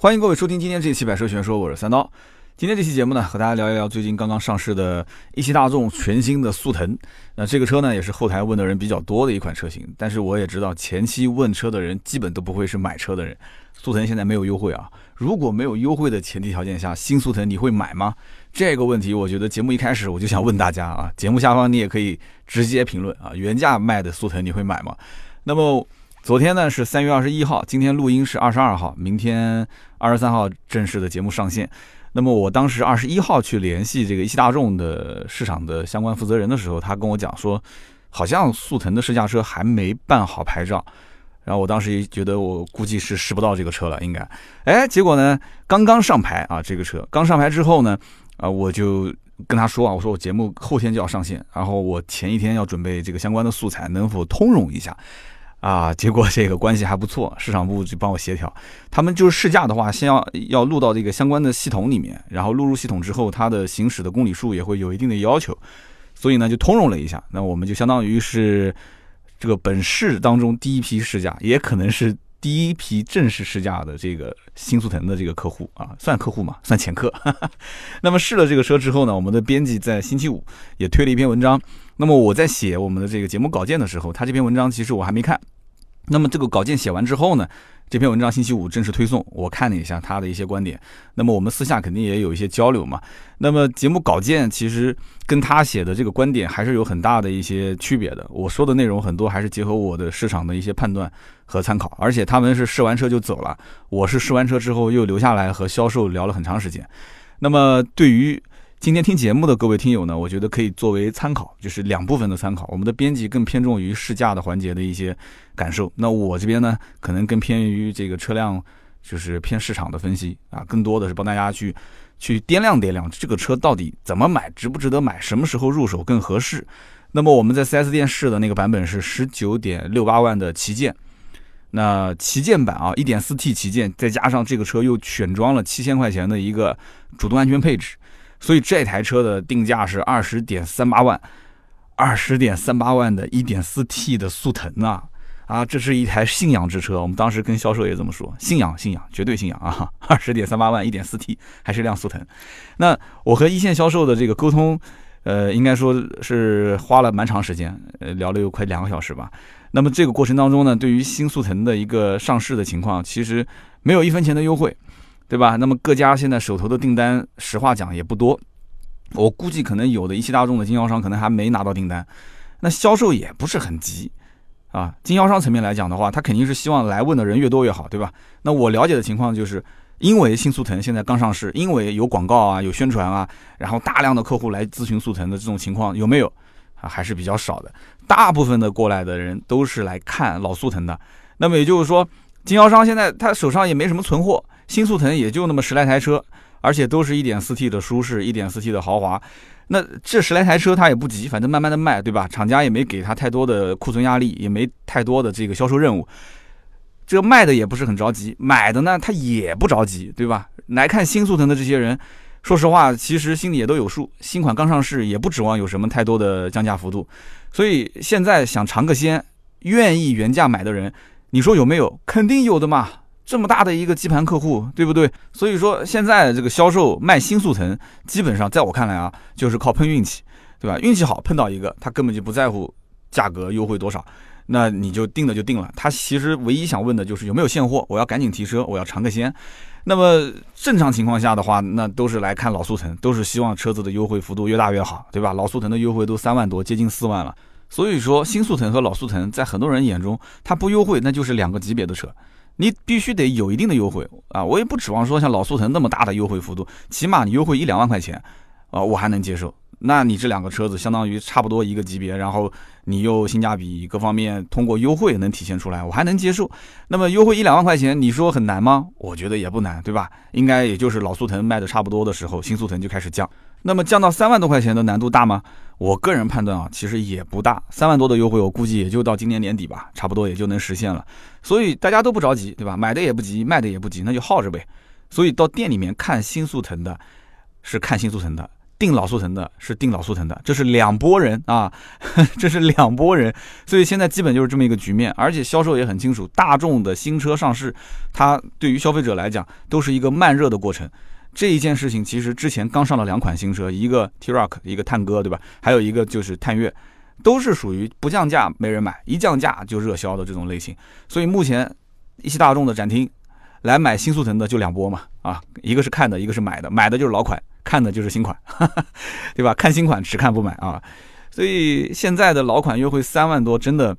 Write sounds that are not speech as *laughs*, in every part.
欢迎各位收听今天这期《百车全说》，我是三刀。今天这期节目呢，和大家聊一聊最近刚刚上市的一汽大众全新的速腾。那这个车呢，也是后台问的人比较多的一款车型。但是我也知道，前期问车的人基本都不会是买车的人。速腾现在没有优惠啊，如果没有优惠的前提条件下，新速腾你会买吗？这个问题，我觉得节目一开始我就想问大家啊，节目下方你也可以直接评论啊，原价卖的速腾你会买吗？那么。昨天呢是三月二十一号，今天录音是二十二号，明天二十三号正式的节目上线。那么我当时二十一号去联系这个一汽大众的市场的相关负责人的时候，他跟我讲说，好像速腾的试驾车还没办好牌照。然后我当时也觉得我估计是试不到这个车了，应该。哎，结果呢刚刚上牌啊，这个车刚上牌之后呢，啊我就跟他说啊，我说我节目后天就要上线，然后我前一天要准备这个相关的素材，能否通融一下？啊，结果这个关系还不错，市场部就帮我协调。他们就是试驾的话，先要要录到这个相关的系统里面，然后录入系统之后，它的行驶的公里数也会有一定的要求，所以呢就通融了一下。那我们就相当于是这个本市当中第一批试驾，也可能是第一批正式试驾的这个新速腾的这个客户啊，算客户嘛，算前客。*laughs* 那么试了这个车之后呢，我们的编辑在星期五也推了一篇文章。那么我在写我们的这个节目稿件的时候，他这篇文章其实我还没看。那么这个稿件写完之后呢，这篇文章星期五正式推送，我看了一下他的一些观点。那么我们私下肯定也有一些交流嘛。那么节目稿件其实跟他写的这个观点还是有很大的一些区别的。我说的内容很多还是结合我的市场的一些判断和参考，而且他们是试完车就走了，我是试完车之后又留下来和销售聊了很长时间。那么对于今天听节目的各位听友呢，我觉得可以作为参考，就是两部分的参考。我们的编辑更偏重于试驾的环节的一些感受，那我这边呢，可能更偏于这个车辆，就是偏市场的分析啊，更多的是帮大家去去掂量掂量这个车到底怎么买，值不值得买，什么时候入手更合适。那么我们在 4S 店试的那个版本是十九点六八万的旗舰，那旗舰版啊，1.4T 旗舰，再加上这个车又选装了七千块钱的一个主动安全配置。所以这台车的定价是二十点三八万，二十点三八万的一点四 T 的速腾啊啊，这是一台信仰之车。我们当时跟销售也这么说，信仰信仰，绝对信仰啊！二十点三八万一点四 T 还是辆速腾。那我和一线销售的这个沟通，呃，应该说是花了蛮长时间，呃，聊了有快两个小时吧。那么这个过程当中呢，对于新速腾的一个上市的情况，其实没有一分钱的优惠。对吧？那么各家现在手头的订单，实话讲也不多。我估计可能有的一汽大众的经销商可能还没拿到订单，那销售也不是很急啊。经销商层面来讲的话，他肯定是希望来问的人越多越好，对吧？那我了解的情况就是，因为新速腾现在刚上市，因为有广告啊，有宣传啊，然后大量的客户来咨询速腾的这种情况有没有啊？还是比较少的。大部分的过来的人都是来看老速腾的。那么也就是说，经销商现在他手上也没什么存货。新速腾也就那么十来台车，而且都是一点四 T 的舒适，一点四 T 的豪华。那这十来台车他也不急，反正慢慢的卖，对吧？厂家也没给他太多的库存压力，也没太多的这个销售任务。这卖的也不是很着急，买的呢他也不着急，对吧？来看新速腾的这些人，说实话，其实心里也都有数。新款刚上市，也不指望有什么太多的降价幅度。所以现在想尝个鲜，愿意原价买的人，你说有没有？肯定有的嘛。这么大的一个基盘客户，对不对？所以说现在这个销售卖新速腾，基本上在我看来啊，就是靠碰运气，对吧？运气好碰到一个，他根本就不在乎价格优惠多少，那你就定了就定了。他其实唯一想问的就是有没有现货，我要赶紧提车，我要尝个鲜。那么正常情况下的话，那都是来看老速腾，都是希望车子的优惠幅度越大越好，对吧？老速腾的优惠都三万多，接近四万了。所以说新速腾和老速腾在很多人眼中，它不优惠那就是两个级别的车。你必须得有一定的优惠啊！我也不指望说像老速腾那么大的优惠幅度，起码你优惠一两万块钱，啊，我还能接受。那你这两个车子相当于差不多一个级别，然后你又性价比各方面通过优惠能体现出来，我还能接受。那么优惠一两万块钱，你说很难吗？我觉得也不难，对吧？应该也就是老速腾卖的差不多的时候，新速腾就开始降。那么降到三万多块钱的难度大吗？我个人判断啊，其实也不大。三万多的优惠，我估计也就到今年年底吧，差不多也就能实现了。所以大家都不着急，对吧？买的也不急，卖的也不急，那就耗着呗。所以到店里面看新速腾的，是看新速腾的；订老速腾的是订老速腾的，这是两拨人啊，*laughs* 这是两拨人，所以现在基本就是这么一个局面，而且销售也很清楚，大众的新车上市，它对于消费者来讲都是一个慢热的过程。这一件事情其实之前刚上了两款新车，一个 T-Roc，一个探歌，对吧？还有一个就是探岳，都是属于不降价没人买，一降价就热销的这种类型。所以目前一汽大众的展厅来买新速腾的就两波嘛，啊，一个是看的，一个是买的，买的就是老款。看的就是新款，哈 *laughs* 哈对吧？看新款只看不买啊，所以现在的老款优惠三万多，真的，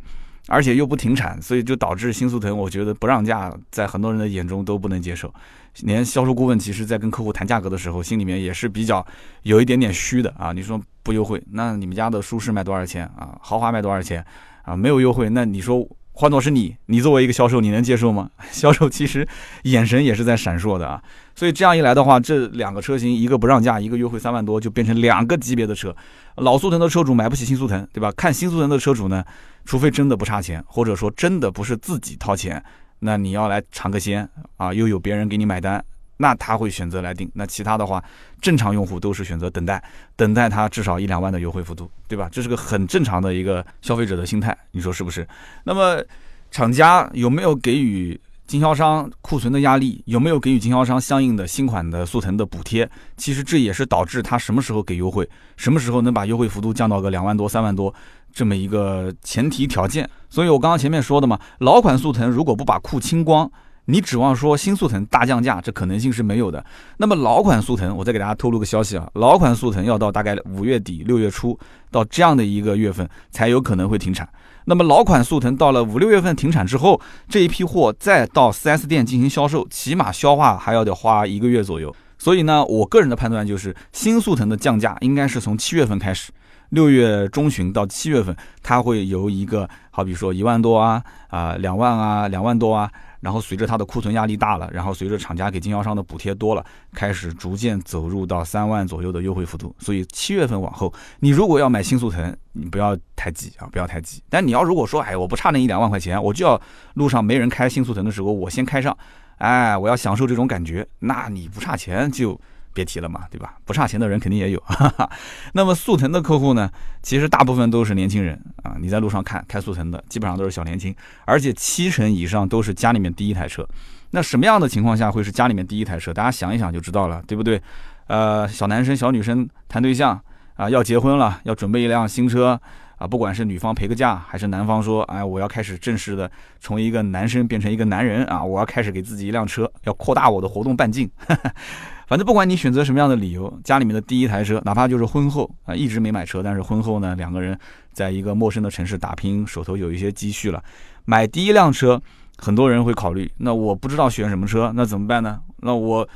而且又不停产，所以就导致新速腾，我觉得不让价，在很多人的眼中都不能接受。连销售顾问其实在跟客户谈价格的时候，心里面也是比较有一点点虚的啊。你说不优惠，那你们家的舒适卖多少钱啊？豪华卖多少钱啊？没有优惠，那你说？换作是你，你作为一个销售，你能接受吗？*laughs* 销售其实眼神也是在闪烁的啊，所以这样一来的话，这两个车型一个不让价，一个优惠三万多，就变成两个级别的车。老速腾的车主买不起新速腾，对吧？看新速腾的车主呢，除非真的不差钱，或者说真的不是自己掏钱，那你要来尝个鲜啊，又有别人给你买单。那他会选择来定，那其他的话，正常用户都是选择等待，等待他至少一两万的优惠幅度，对吧？这是个很正常的一个消费者的心态，你说是不是？那么，厂家有没有给予经销商库存的压力？有没有给予经销商相应的新款的速腾的补贴？其实这也是导致他什么时候给优惠，什么时候能把优惠幅度降到个两万多、三万多这么一个前提条件。所以我刚刚前面说的嘛，老款速腾如果不把库清光。你指望说新速腾大降价，这可能性是没有的。那么老款速腾，我再给大家透露个消息啊，老款速腾要到大概五月底六月初到这样的一个月份才有可能会停产。那么老款速腾到了五六月份停产之后，这一批货再到 4S 店进行销售，起码消化还要得花一个月左右。所以呢，我个人的判断就是，新速腾的降价应该是从七月份开始，六月中旬到七月份，它会由一个好比说一万多啊啊两万啊两万多啊。然后随着它的库存压力大了，然后随着厂家给经销商的补贴多了，开始逐渐走入到三万左右的优惠幅度。所以七月份往后，你如果要买新速腾，你不要太急啊，不要太急。但你要如果说，哎，我不差那一两万块钱，我就要路上没人开新速腾的时候，我先开上，哎，我要享受这种感觉，那你不差钱就。别提了嘛，对吧？不差钱的人肯定也有。*laughs* 那么速腾的客户呢？其实大部分都是年轻人啊。你在路上看开速腾的，基本上都是小年轻，而且七成以上都是家里面第一台车。那什么样的情况下会是家里面第一台车？大家想一想就知道了，对不对？呃，小男生、小女生谈对象啊，要结婚了，要准备一辆新车。啊，不管是女方陪个嫁，还是男方说，哎，我要开始正式的从一个男生变成一个男人啊，我要开始给自己一辆车，要扩大我的活动半径。*laughs* 反正不管你选择什么样的理由，家里面的第一台车，哪怕就是婚后啊一直没买车，但是婚后呢两个人在一个陌生的城市打拼，手头有一些积蓄了，买第一辆车，很多人会考虑，那我不知道选什么车，那怎么办呢？那我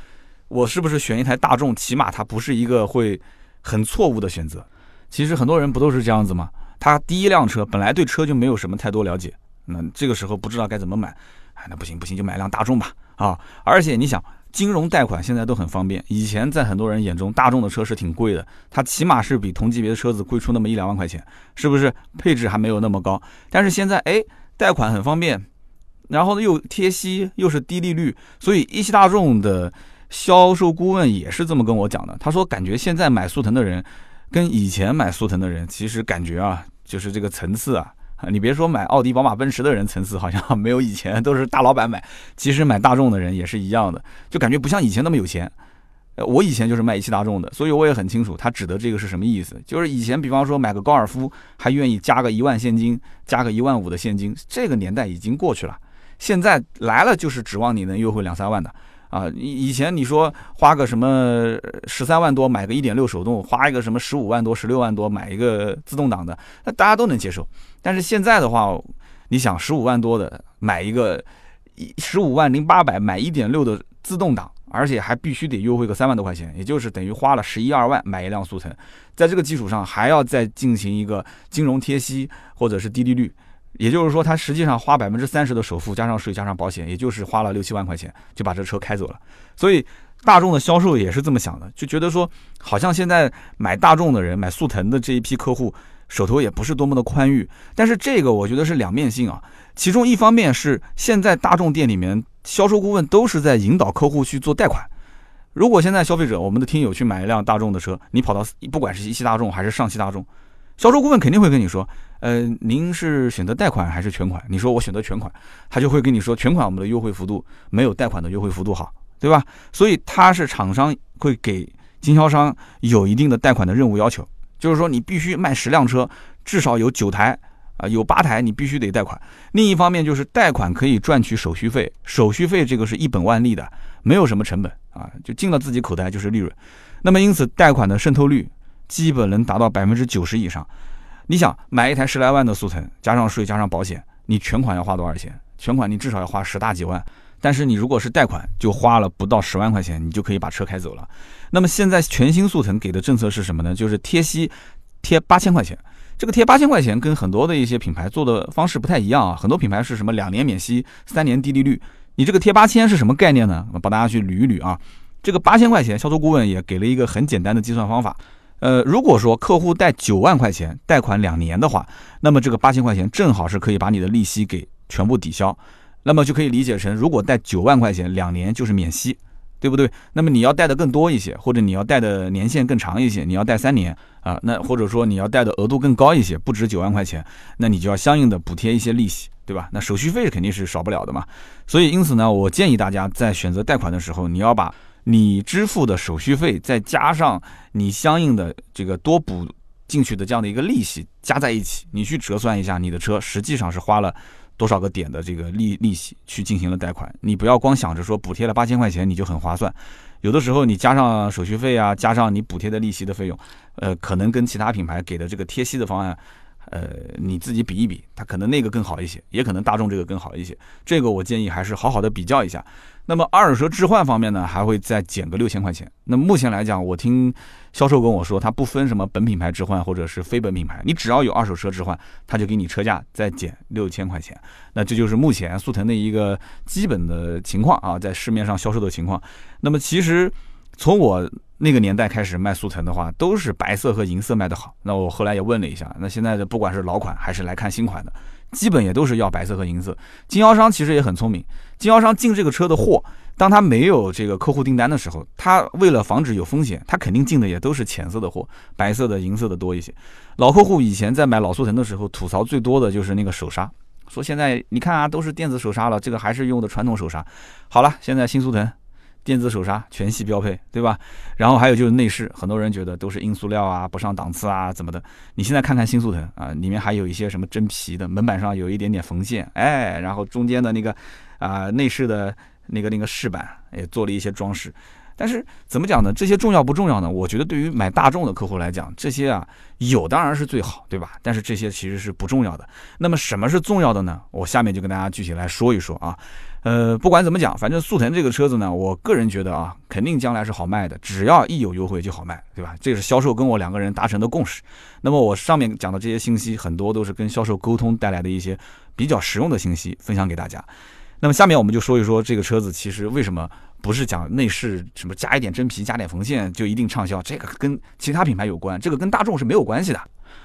我是不是选一台大众？起码它不是一个会很错误的选择。其实很多人不都是这样子吗？他第一辆车本来对车就没有什么太多了解，那这个时候不知道该怎么买，哎，那不行不行，就买辆大众吧啊！而且你想，金融贷款现在都很方便，以前在很多人眼中，大众的车是挺贵的，它起码是比同级别的车子贵出那么一两万块钱，是不是？配置还没有那么高，但是现在哎，贷款很方便，然后呢又贴息，又是低利率，所以一汽大众的销售顾问也是这么跟我讲的，他说感觉现在买速腾的人跟以前买速腾的人，其实感觉啊。就是这个层次啊，你别说买奥迪、宝马、奔驰的人层次好像没有以前都是大老板买，其实买大众的人也是一样的，就感觉不像以前那么有钱。我以前就是卖一汽大众的，所以我也很清楚他指的这个是什么意思。就是以前比方说买个高尔夫还愿意加个一万现金，加个一万五的现金，这个年代已经过去了。现在来了就是指望你能优惠两三万的。啊，以以前你说花个什么十三万多买个一点六手动，花一个什么十五万多、十六万多买一个自动挡的，那大家都能接受。但是现在的话，你想十五万多的买一个一十五万零八百买一点六的自动挡，而且还必须得优惠个三万多块钱，也就是等于花了十一二万买一辆速腾，在这个基础上还要再进行一个金融贴息或者是低利率。也就是说，他实际上花百分之三十的首付，加上税，加上保险，也就是花了六七万块钱就把这车开走了。所以大众的销售也是这么想的，就觉得说，好像现在买大众的人，买速腾的这一批客户手头也不是多么的宽裕。但是这个我觉得是两面性啊。其中一方面是现在大众店里面销售顾问都是在引导客户去做贷款，如果现在消费者，我们的听友去买一辆大众的车，你跑到不管是一汽大众还是上汽大众，销售顾问肯定会跟你说，呃，您是选择贷款还是全款？你说我选择全款，他就会跟你说，全款我们的优惠幅度没有贷款的优惠幅度好，对吧？所以他是厂商会给经销商有一定的贷款的任务要求，就是说你必须卖十辆车，至少有九台啊，有八台你必须得贷款。另一方面就是贷款可以赚取手续费，手续费这个是一本万利的。没有什么成本啊，就进了自己口袋就是利润。那么因此贷款的渗透率基本能达到百分之九十以上。你想买一台十来万的速腾，加上税加上保险，你全款要花多少钱？全款你至少要花十大几万。但是你如果是贷款，就花了不到十万块钱，你就可以把车开走了。那么现在全新速腾给的政策是什么呢？就是贴息贴八千块钱。这个贴八千块钱跟很多的一些品牌做的方式不太一样啊。很多品牌是什么两年免息、三年低利率。你这个贴八千是什么概念呢？我帮大家去捋一捋啊。这个八千块钱，销售顾问也给了一个很简单的计算方法。呃，如果说客户贷九万块钱，贷款两年的话，那么这个八千块钱正好是可以把你的利息给全部抵消。那么就可以理解成，如果贷九万块钱两年就是免息，对不对？那么你要贷的更多一些，或者你要贷的年限更长一些，你要贷三年啊，那或者说你要贷的额度更高一些，不止九万块钱，那你就要相应的补贴一些利息。对吧？那手续费肯定是少不了的嘛。所以因此呢，我建议大家在选择贷款的时候，你要把你支付的手续费再加上你相应的这个多补进去的这样的一个利息加在一起，你去折算一下你的车实际上是花了多少个点的这个利利息去进行了贷款。你不要光想着说补贴了八千块钱你就很划算，有的时候你加上手续费啊，加上你补贴的利息的费用，呃，可能跟其他品牌给的这个贴息的方案。呃，你自己比一比，它可能那个更好一些，也可能大众这个更好一些。这个我建议还是好好的比较一下。那么二手车置换方面呢，还会再减个六千块钱。那目前来讲，我听销售跟我说，他不分什么本品牌置换或者是非本品牌，你只要有二手车置换，他就给你车价再减六千块钱。那这就是目前速腾的一个基本的情况啊，在市面上销售的情况。那么其实从我。那个年代开始卖速腾的话，都是白色和银色卖的好。那我后来也问了一下，那现在的不管是老款还是来看新款的，基本也都是要白色和银色。经销商其实也很聪明，经销商进这个车的货，当他没有这个客户订单的时候，他为了防止有风险，他肯定进的也都是浅色的货，白色的、银色的多一些。老客户以前在买老速腾的时候，吐槽最多的就是那个手刹，说现在你看啊，都是电子手刹了，这个还是用的传统手刹。好了，现在新速腾。电子手刹全系标配，对吧？然后还有就是内饰，很多人觉得都是硬塑料啊，不上档次啊，怎么的？你现在看看新速腾啊，里面还有一些什么真皮的，门板上有一点点缝线，哎，然后中间的那个啊内饰的那个那个饰板也做了一些装饰。但是怎么讲呢？这些重要不重要呢？我觉得对于买大众的客户来讲，这些啊有当然是最好，对吧？但是这些其实是不重要的。那么什么是重要的呢？我下面就跟大家具体来说一说啊。呃，不管怎么讲，反正速腾这个车子呢，我个人觉得啊，肯定将来是好卖的，只要一有优惠就好卖，对吧？这是销售跟我两个人达成的共识。那么我上面讲的这些信息，很多都是跟销售沟通带来的一些比较实用的信息，分享给大家。那么下面我们就说一说这个车子，其实为什么不是讲内饰什么加一点真皮、加点缝线就一定畅销？这个跟其他品牌有关，这个跟大众是没有关系的。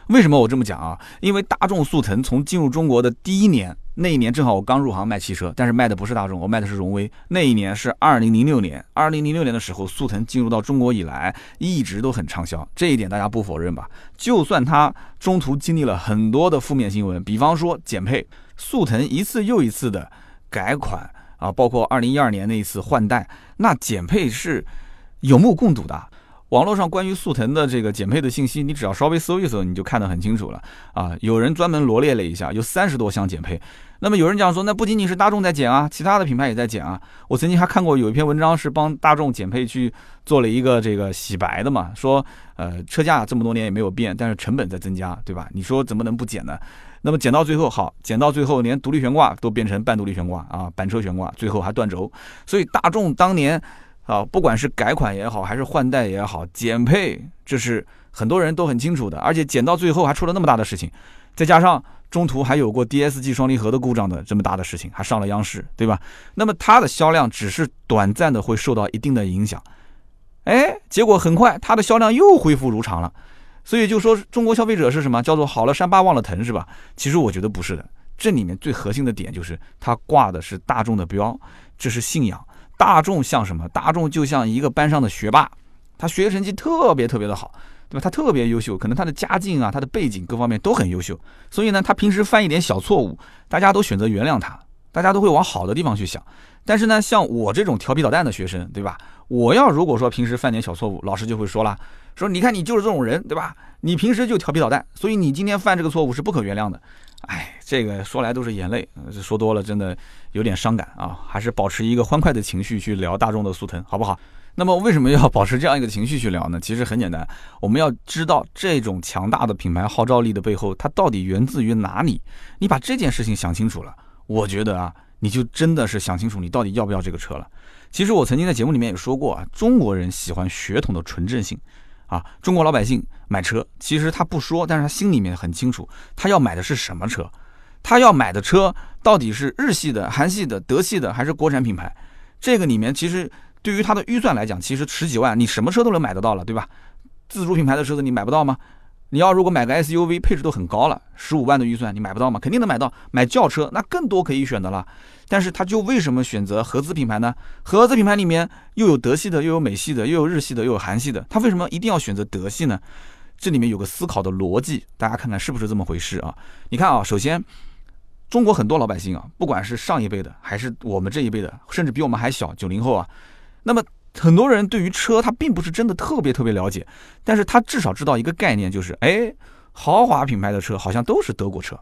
为什么我这么讲啊？因为大众速腾从进入中国的第一年，那一年正好我刚入行卖汽车，但是卖的不是大众，我卖的是荣威。那一年是二零零六年，二零零六年的时候，速腾进入到中国以来，一直都很畅销，这一点大家不否认吧？就算它中途经历了很多的负面新闻，比方说减配，速腾一次又一次的改款啊，包括二零一二年那一次换代，那减配是有目共睹的。网络上关于速腾的这个减配的信息，你只要稍微搜一搜，你就看得很清楚了啊！有人专门罗列了一下，有三十多项减配。那么有人讲说，那不仅仅是大众在减啊，其他的品牌也在减啊。我曾经还看过有一篇文章是帮大众减配去做了一个这个洗白的嘛，说呃车价这么多年也没有变，但是成本在增加，对吧？你说怎么能不减呢？那么减到最后好，减到最后连独立悬挂都变成半独立悬挂啊，板车悬挂，最后还断轴。所以大众当年。啊，不管是改款也好，还是换代也好，减配这是很多人都很清楚的，而且减到最后还出了那么大的事情，再加上中途还有过 DSG 双离合的故障的这么大的事情，还上了央视，对吧？那么它的销量只是短暂的会受到一定的影响，哎，结果很快它的销量又恢复如常了，所以就说中国消费者是什么叫做好了伤疤忘了疼是吧？其实我觉得不是的，这里面最核心的点就是它挂的是大众的标，这是信仰。大众像什么？大众就像一个班上的学霸，他学习成绩特别特别的好，对吧？他特别优秀，可能他的家境啊、他的背景各方面都很优秀，所以呢，他平时犯一点小错误，大家都选择原谅他，大家都会往好的地方去想。但是呢，像我这种调皮捣蛋的学生，对吧？我要如果说平时犯点小错误，老师就会说了，说你看你就是这种人，对吧？你平时就调皮捣蛋，所以你今天犯这个错误是不可原谅的。哎，这个说来都是眼泪，说多了真的有点伤感啊。还是保持一个欢快的情绪去聊大众的速腾，好不好？那么为什么要保持这样一个情绪去聊呢？其实很简单，我们要知道这种强大的品牌号召力的背后，它到底源自于哪里？你把这件事情想清楚了，我觉得啊。你就真的是想清楚你到底要不要这个车了。其实我曾经在节目里面也说过啊，中国人喜欢血统的纯正性啊。中国老百姓买车，其实他不说，但是他心里面很清楚，他要买的是什么车，他要买的车到底是日系的、韩系的、德系的还是国产品牌。这个里面其实对于他的预算来讲，其实十几万你什么车都能买得到了，对吧？自主品牌的车子你买不到吗？你要如果买个 SUV，配置都很高了，十五万的预算你买不到吗？肯定能买到。买轿车那更多可以选的了。但是他就为什么选择合资品牌呢？合资品牌里面又有德系的，又有美系的，又有日系的，又有韩系的。他为什么一定要选择德系呢？这里面有个思考的逻辑，大家看看是不是这么回事啊？你看啊，首先，中国很多老百姓啊，不管是上一辈的，还是我们这一辈的，甚至比我们还小九零后啊，那么。很多人对于车，他并不是真的特别特别了解，但是他至少知道一个概念，就是哎，豪华品牌的车好像都是德国车。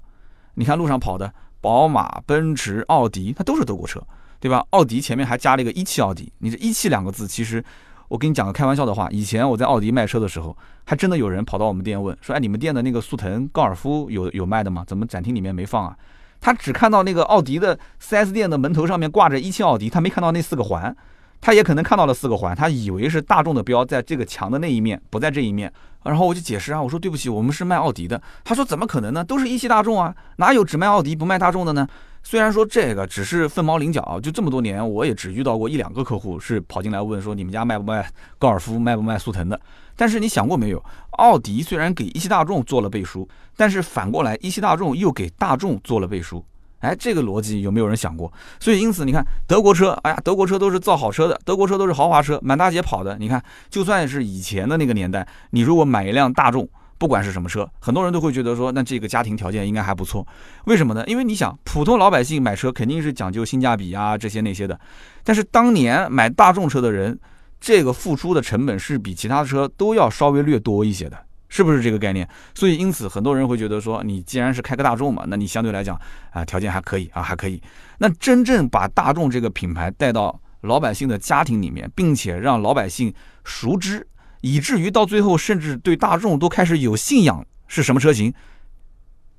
你看路上跑的宝马、奔驰、奥迪，它都是德国车，对吧？奥迪前面还加了一个一汽奥迪。你这一汽两个字，其实我跟你讲个开玩笑的话，以前我在奥迪卖车的时候，还真的有人跑到我们店问说，哎，你们店的那个速腾、高尔夫有有卖的吗？怎么展厅里面没放啊？他只看到那个奥迪的 4S 店的门头上面挂着一汽奥迪，他没看到那四个环。他也可能看到了四个环，他以为是大众的标在这个墙的那一面，不在这一面。然后我就解释啊，我说对不起，我们是卖奥迪的。他说怎么可能呢？都是一汽大众啊，哪有只卖奥迪不卖大众的呢？虽然说这个只是凤毛麟角，就这么多年，我也只遇到过一两个客户是跑进来问说你们家卖不卖高尔夫，卖不卖速腾的。但是你想过没有，奥迪虽然给一汽大众做了背书，但是反过来一汽大众又给大众做了背书。哎，这个逻辑有没有人想过？所以因此你看，德国车，哎呀，德国车都是造好车的，德国车都是豪华车，满大街跑的。你看，就算是以前的那个年代，你如果买一辆大众，不管是什么车，很多人都会觉得说，那这个家庭条件应该还不错。为什么呢？因为你想，普通老百姓买车肯定是讲究性价比啊，这些那些的。但是当年买大众车的人，这个付出的成本是比其他车都要稍微略多一些的。是不是这个概念？所以因此很多人会觉得说，你既然是开个大众嘛，那你相对来讲啊条件还可以啊还可以。那真正把大众这个品牌带到老百姓的家庭里面，并且让老百姓熟知，以至于到最后甚至对大众都开始有信仰，是什么车型？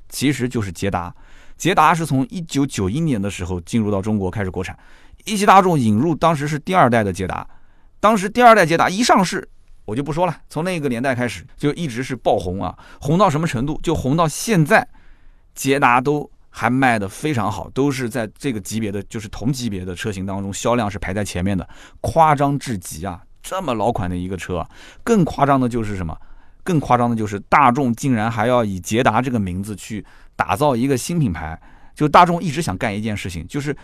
其实就是捷达。捷达是从一九九一年的时候进入到中国开始国产，一汽大众引入当时是第二代的捷达，当时第二代捷达一上市。我就不说了，从那个年代开始就一直是爆红啊，红到什么程度？就红到现在，捷达都还卖的非常好，都是在这个级别的，就是同级别的车型当中销量是排在前面的，夸张至极啊！这么老款的一个车，更夸张的就是什么？更夸张的就是大众竟然还要以捷达这个名字去打造一个新品牌，就大众一直想干一件事情，就是。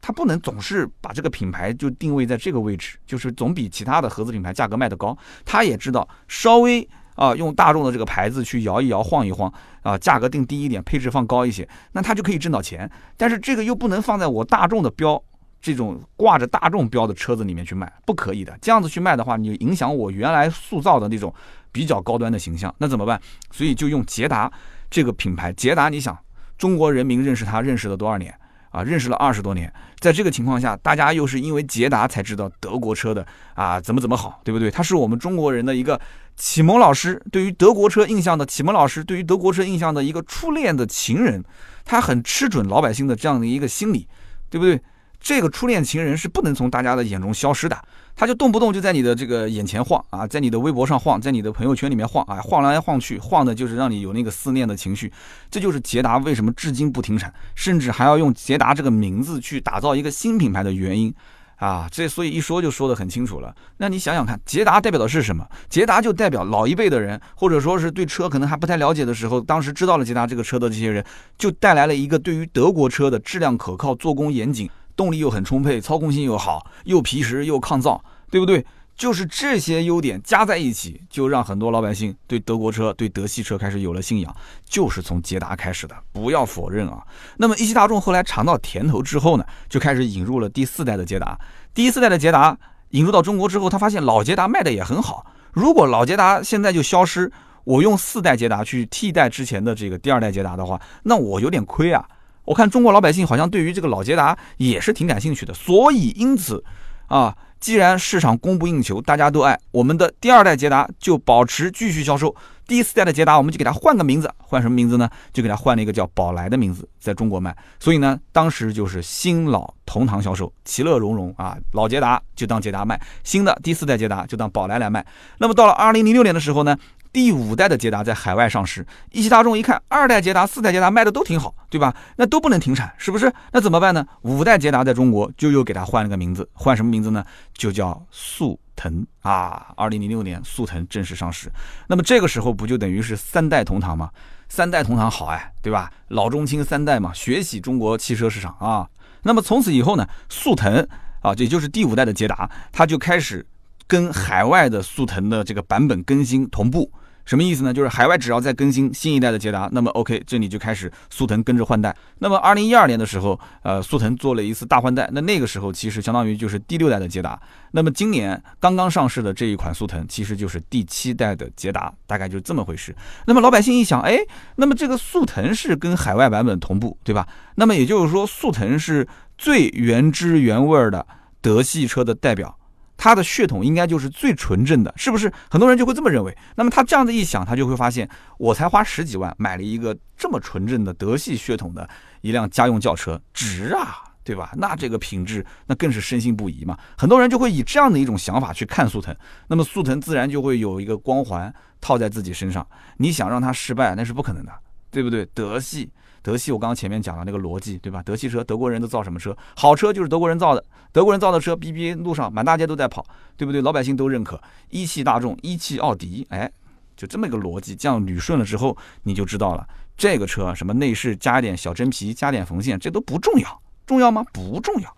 它不能总是把这个品牌就定位在这个位置，就是总比其他的合资品牌价格卖得高。他也知道稍微啊用大众的这个牌子去摇一摇、晃一晃啊，价格定低一点，配置放高一些，那他就可以挣到钱。但是这个又不能放在我大众的标这种挂着大众标的车子里面去卖，不可以的。这样子去卖的话，你影响我原来塑造的那种比较高端的形象，那怎么办？所以就用捷达这个品牌。捷达，你想中国人民认识它认识了多少年？啊，认识了二十多年，在这个情况下，大家又是因为捷达才知道德国车的啊，怎么怎么好，对不对？他是我们中国人的一个启蒙老师，对于德国车印象的启蒙老师，对于德国车印象的一个初恋的情人，他很吃准老百姓的这样的一个心理，对不对？这个初恋情人是不能从大家的眼中消失的，他就动不动就在你的这个眼前晃啊，在你的微博上晃，在你的朋友圈里面晃啊，晃来晃去，晃的就是让你有那个思念的情绪。这就是捷达为什么至今不停产，甚至还要用捷达这个名字去打造一个新品牌的原因啊。这所以一说就说得很清楚了。那你想想看，捷达代表的是什么？捷达就代表老一辈的人，或者说是对车可能还不太了解的时候，当时知道了捷达这个车的这些人，就带来了一个对于德国车的质量可靠、做工严谨。动力又很充沛，操控性又好，又皮实又抗造，对不对？就是这些优点加在一起，就让很多老百姓对德国车、对德系车开始有了信仰，就是从捷达开始的。不要否认啊。那么一汽大众后来尝到甜头之后呢，就开始引入了第四代的捷达。第四代的捷达引入到中国之后，他发现老捷达卖的也很好。如果老捷达现在就消失，我用四代捷达去替代之前的这个第二代捷达的话，那我有点亏啊。我看中国老百姓好像对于这个老捷达也是挺感兴趣的，所以因此啊。既然市场供不应求，大家都爱我们的第二代捷达，就保持继续销售。第四代的捷达，我们就给它换个名字，换什么名字呢？就给它换了一个叫宝来的名字，在中国卖。所以呢，当时就是新老同堂销售，其乐融融啊。老捷达就当捷达卖，新的第四代捷达就当宝来来卖。那么到了二零零六年的时候呢？第五代的捷达在海外上市，一汽大众一看，二代捷达、四代捷达卖的都挺好，对吧？那都不能停产，是不是？那怎么办呢？五代捷达在中国就又给它换了个名字，换什么名字呢？就叫速腾啊！二零零六年，速腾正式上市。那么这个时候不就等于是三代同堂吗？三代同堂好哎，对吧？老中青三代嘛，学习中国汽车市场啊。那么从此以后呢，速腾啊，也就是第五代的捷达，它就开始。跟海外的速腾的这个版本更新同步，什么意思呢？就是海外只要再更新新一代的捷达，那么 OK，这里就开始速腾跟着换代。那么二零一二年的时候，呃，速腾做了一次大换代，那那个时候其实相当于就是第六代的捷达。那么今年刚刚上市的这一款速腾，其实就是第七代的捷达，大概就这么回事。那么老百姓一想，哎，那么这个速腾是跟海外版本同步，对吧？那么也就是说，速腾是最原汁原味的德系车的代表。它的血统应该就是最纯正的，是不是？很多人就会这么认为。那么他这样子一想，他就会发现，我才花十几万买了一个这么纯正的德系血统的一辆家用轿车，值啊，对吧？*laughs* 那这个品质，那更是深信不疑嘛。很多人就会以这样的一种想法去看速腾，那么速腾自然就会有一个光环套在自己身上。你想让它失败，那是不可能的，对不对？德系。德系，我刚刚前面讲的那个逻辑，对吧？德系车，德国人都造什么车？好车就是德国人造的，德国人造的车，BBA 路上满大街都在跑，对不对？老百姓都认可。一汽大众、一汽奥迪，哎，就这么一个逻辑，这样捋顺了之后，你就知道了，这个车什么内饰加一点小真皮，加点缝线，这都不重要，重要吗？不重要。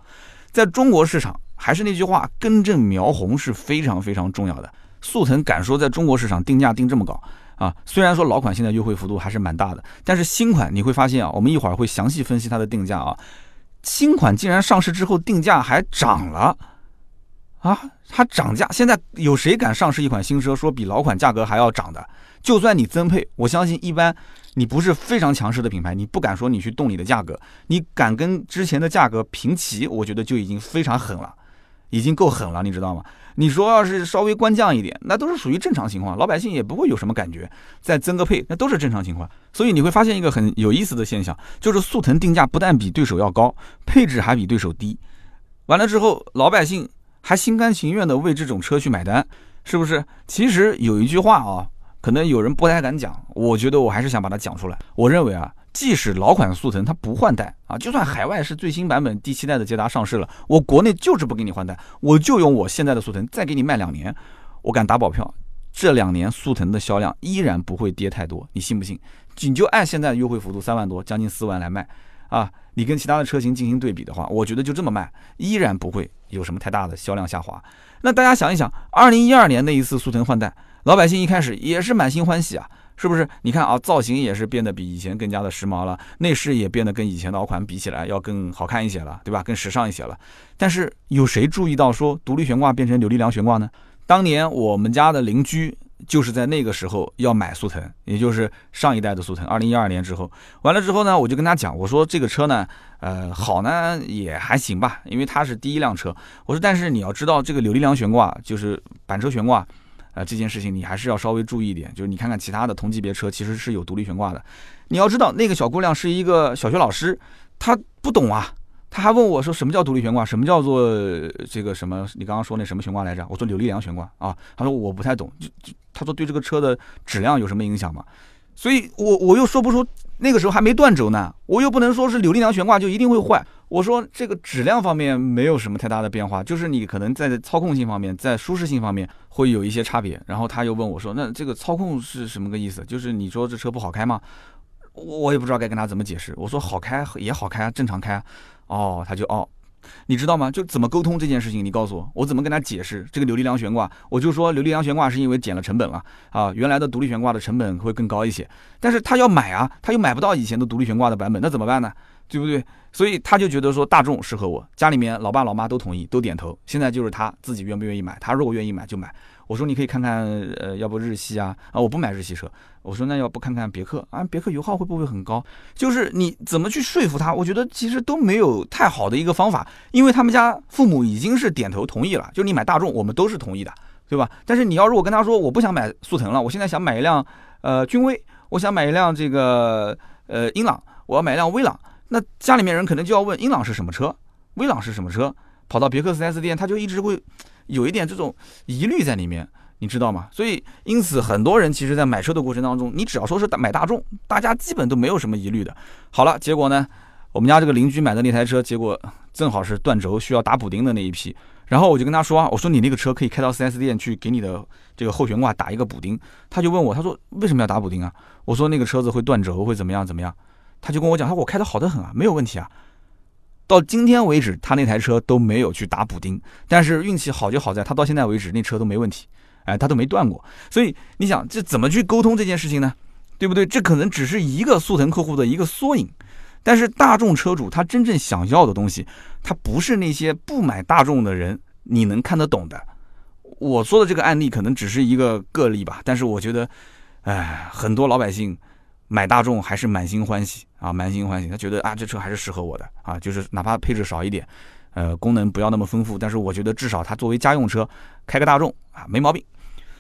在中国市场，还是那句话，根正苗红是非常非常重要的。速腾敢说在中国市场定价定这么高？啊，虽然说老款现在优惠幅度还是蛮大的，但是新款你会发现啊，我们一会儿会详细分析它的定价啊。新款竟然上市之后定价还涨了啊，它涨价。现在有谁敢上市一款新车说比老款价格还要涨的？就算你增配，我相信一般你不是非常强势的品牌，你不敢说你去动你的价格，你敢跟之前的价格平齐，我觉得就已经非常狠了，已经够狠了，你知道吗？你说要是稍微官降一点，那都是属于正常情况，老百姓也不会有什么感觉。再增个配，那都是正常情况。所以你会发现一个很有意思的现象，就是速腾定价不但比对手要高，配置还比对手低。完了之后，老百姓还心甘情愿的为这种车去买单，是不是？其实有一句话啊，可能有人不太敢讲，我觉得我还是想把它讲出来。我认为啊。即使老款速腾它不换代啊，就算海外是最新版本第七代的捷达上市了，我国内就是不给你换代，我就用我现在的速腾再给你卖两年，我敢打保票，这两年速腾的销量依然不会跌太多，你信不信？你就按现在优惠幅度三万多，将近四万来卖啊，你跟其他的车型进行对比的话，我觉得就这么卖，依然不会有什么太大的销量下滑。那大家想一想，二零一二年那一次速腾换代，老百姓一开始也是满心欢喜啊。是不是？你看啊，造型也是变得比以前更加的时髦了，内饰也变得跟以前老款比起来要更好看一些了，对吧？更时尚一些了。但是有谁注意到说独立悬挂变成扭力梁悬挂呢？当年我们家的邻居就是在那个时候要买速腾，也就是上一代的速腾，二零一二年之后，完了之后呢，我就跟他讲，我说这个车呢，呃，好呢也还行吧，因为它是第一辆车。我说，但是你要知道这个扭力梁悬挂就是板车悬挂。呃，这件事情你还是要稍微注意一点，就是你看看其他的同级别车其实是有独立悬挂的。你要知道，那个小姑娘是一个小学老师，她不懂啊，她还问我说什么叫独立悬挂，什么叫做这个什么？你刚刚说那什么悬挂来着？我说扭力梁悬挂啊。她说我不太懂，就就她说对这个车的质量有什么影响吗？所以我我又说不出，那个时候还没断轴呢，我又不能说是扭力梁悬挂就一定会坏。我说这个质量方面没有什么太大的变化，就是你可能在操控性方面，在舒适性方面会有一些差别。然后他又问我说：“那这个操控是什么个意思？就是你说这车不好开吗？”我也不知道该跟他怎么解释。我说：“好开也好开，正常开。”哦，他就哦，你知道吗？就怎么沟通这件事情，你告诉我，我怎么跟他解释这个扭力梁悬挂？我就说扭力梁悬挂是因为减了成本了啊，原来的独立悬挂的成本会更高一些，但是他要买啊，他又买不到以前的独立悬挂的版本，那怎么办呢？对不对？所以他就觉得说大众适合我，家里面老爸老妈都同意，都点头。现在就是他自己愿不愿意买，他如果愿意买就买。我说你可以看看，呃，要不日系啊？啊，我不买日系车。我说那要不看看别克啊？别克油耗会不会很高？就是你怎么去说服他？我觉得其实都没有太好的一个方法，因为他们家父母已经是点头同意了，就你买大众，我们都是同意的，对吧？但是你要如果跟他说我不想买速腾了，我现在想买一辆呃君威，我想买一辆这个呃英朗，我要买一辆威朗，那家里面人可能就要问英朗是什么车，威朗是什么车？跑到别克 4S 店，他就一直会。有一点这种疑虑在里面，你知道吗？所以因此很多人其实，在买车的过程当中，你只要说是买大众，大家基本都没有什么疑虑的。好了，结果呢，我们家这个邻居买的那台车，结果正好是断轴需要打补丁的那一批。然后我就跟他说，我说你那个车可以开到 4S 店去给你的这个后悬挂打一个补丁。他就问我，他说为什么要打补丁啊？我说那个车子会断轴，会怎么样怎么样？他就跟我讲，他说我开的好的很啊，没有问题啊。到今天为止，他那台车都没有去打补丁，但是运气好就好在他到现在为止那车都没问题，哎，他都没断过。所以你想这怎么去沟通这件事情呢？对不对？这可能只是一个速腾客户的一个缩影，但是大众车主他真正想要的东西，他不是那些不买大众的人你能看得懂的。我说的这个案例可能只是一个个例吧，但是我觉得，哎，很多老百姓。买大众还是满心欢喜啊，满心欢喜，他觉得啊，这车还是适合我的啊，就是哪怕配置少一点，呃，功能不要那么丰富，但是我觉得至少它作为家用车，开个大众啊，没毛病。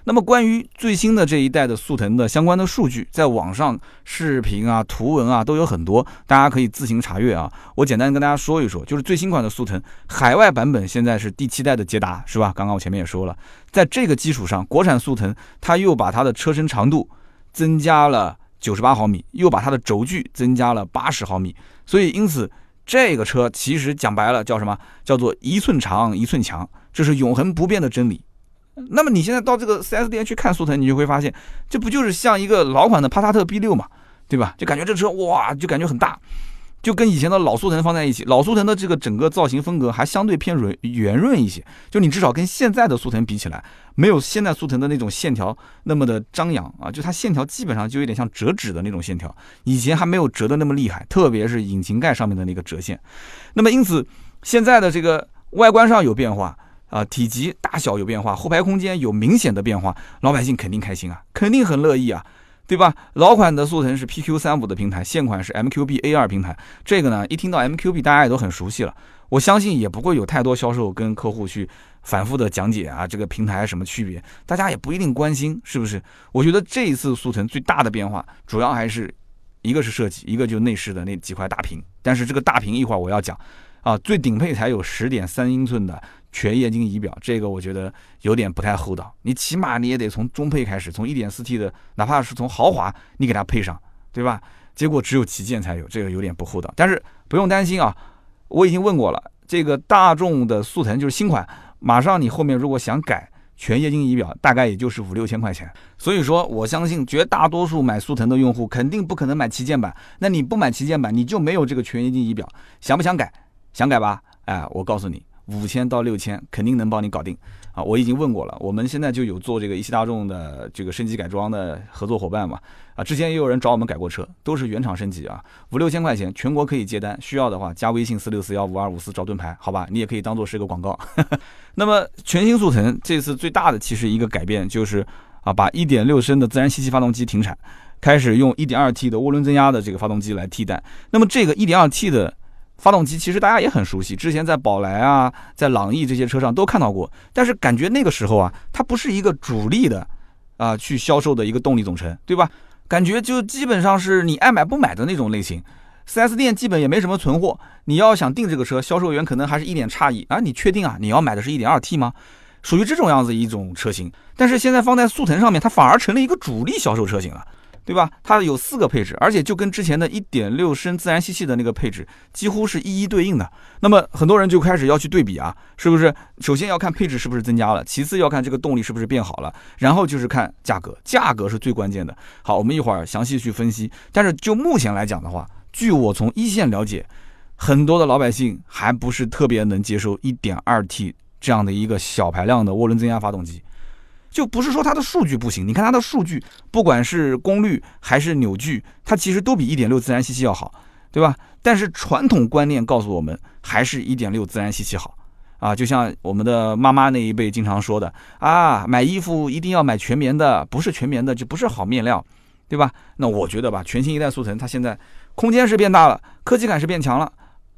那么关于最新的这一代的速腾的相关的数据，在网上视频啊、图文啊都有很多，大家可以自行查阅啊。我简单跟大家说一说，就是最新款的速腾海外版本现在是第七代的捷达，是吧？刚刚我前面也说了，在这个基础上，国产速腾它又把它的车身长度增加了。九十八毫米，又把它的轴距增加了八十毫米，所以因此这个车其实讲白了叫什么？叫做一寸长一寸强，这是永恒不变的真理。那么你现在到这个 4S 店去看速腾，你就会发现，这不就是像一个老款的帕萨特 B 六嘛，对吧？就感觉这车哇，就感觉很大。就跟以前的老速腾放在一起，老速腾的这个整个造型风格还相对偏润圆润一些。就你至少跟现在的速腾比起来，没有现在速腾的那种线条那么的张扬啊，就它线条基本上就有点像折纸的那种线条，以前还没有折的那么厉害，特别是引擎盖上面的那个折线。那么因此现在的这个外观上有变化啊，体积大小有变化，后排空间有明显的变化，老百姓肯定开心啊，肯定很乐意啊。对吧？老款的速腾是 PQ 三五的平台，现款是 MQB A 二平台。这个呢，一听到 MQB，大家也都很熟悉了。我相信也不会有太多销售跟客户去反复的讲解啊，这个平台什么区别，大家也不一定关心，是不是？我觉得这一次速腾最大的变化，主要还是一个是设计，一个就内饰的那几块大屏。但是这个大屏一会儿我要讲啊，最顶配才有十点三英寸的。全液晶仪表，这个我觉得有点不太厚道。你起码你也得从中配开始，从 1.4T 的，哪怕是从豪华，你给它配上，对吧？结果只有旗舰才有，这个有点不厚道。但是不用担心啊，我已经问过了，这个大众的速腾就是新款，马上你后面如果想改全液晶仪表，大概也就是五六千块钱。所以说，我相信绝大多数买速腾的用户肯定不可能买旗舰版。那你不买旗舰版，你就没有这个全液晶仪表。想不想改？想改吧？哎，我告诉你。五千到六千肯定能帮你搞定啊！我已经问过了，我们现在就有做这个一汽大众的这个升级改装的合作伙伴嘛啊，之前也有人找我们改过车，都是原厂升级啊，五六千块钱全国可以接单，需要的话加微信四六四幺五二五四找盾牌，好吧？你也可以当做是个广告。*laughs* 那么全新速腾这次最大的其实一个改变就是啊，把一点六升的自然吸气发动机停产，开始用一点二 T 的涡轮增压的这个发动机来替代。那么这个一点二 T 的发动机其实大家也很熟悉，之前在宝来啊，在朗逸这些车上都看到过。但是感觉那个时候啊，它不是一个主力的啊去销售的一个动力总成，对吧？感觉就基本上是你爱买不买的那种类型。4S 店基本也没什么存货，你要想订这个车，销售员可能还是一脸诧异啊，你确定啊？你要买的是一点二 T 吗？属于这种样子一种车型。但是现在放在速腾上面，它反而成了一个主力销售车型了。对吧？它有四个配置，而且就跟之前的一点六升自然吸气的那个配置几乎是一一对应的。那么很多人就开始要去对比啊，是不是？首先要看配置是不是增加了，其次要看这个动力是不是变好了，然后就是看价格，价格是最关键的。好，我们一会儿详细去分析。但是就目前来讲的话，据我从一线了解，很多的老百姓还不是特别能接受 1.2T 这样的一个小排量的涡轮增压发动机。就不是说它的数据不行，你看它的数据，不管是功率还是扭矩，它其实都比1.6自然吸气要好，对吧？但是传统观念告诉我们，还是一点六自然吸气好啊。就像我们的妈妈那一辈经常说的啊，买衣服一定要买全棉的，不是全棉的就不是好面料，对吧？那我觉得吧，全新一代速腾它现在空间是变大了，科技感是变强了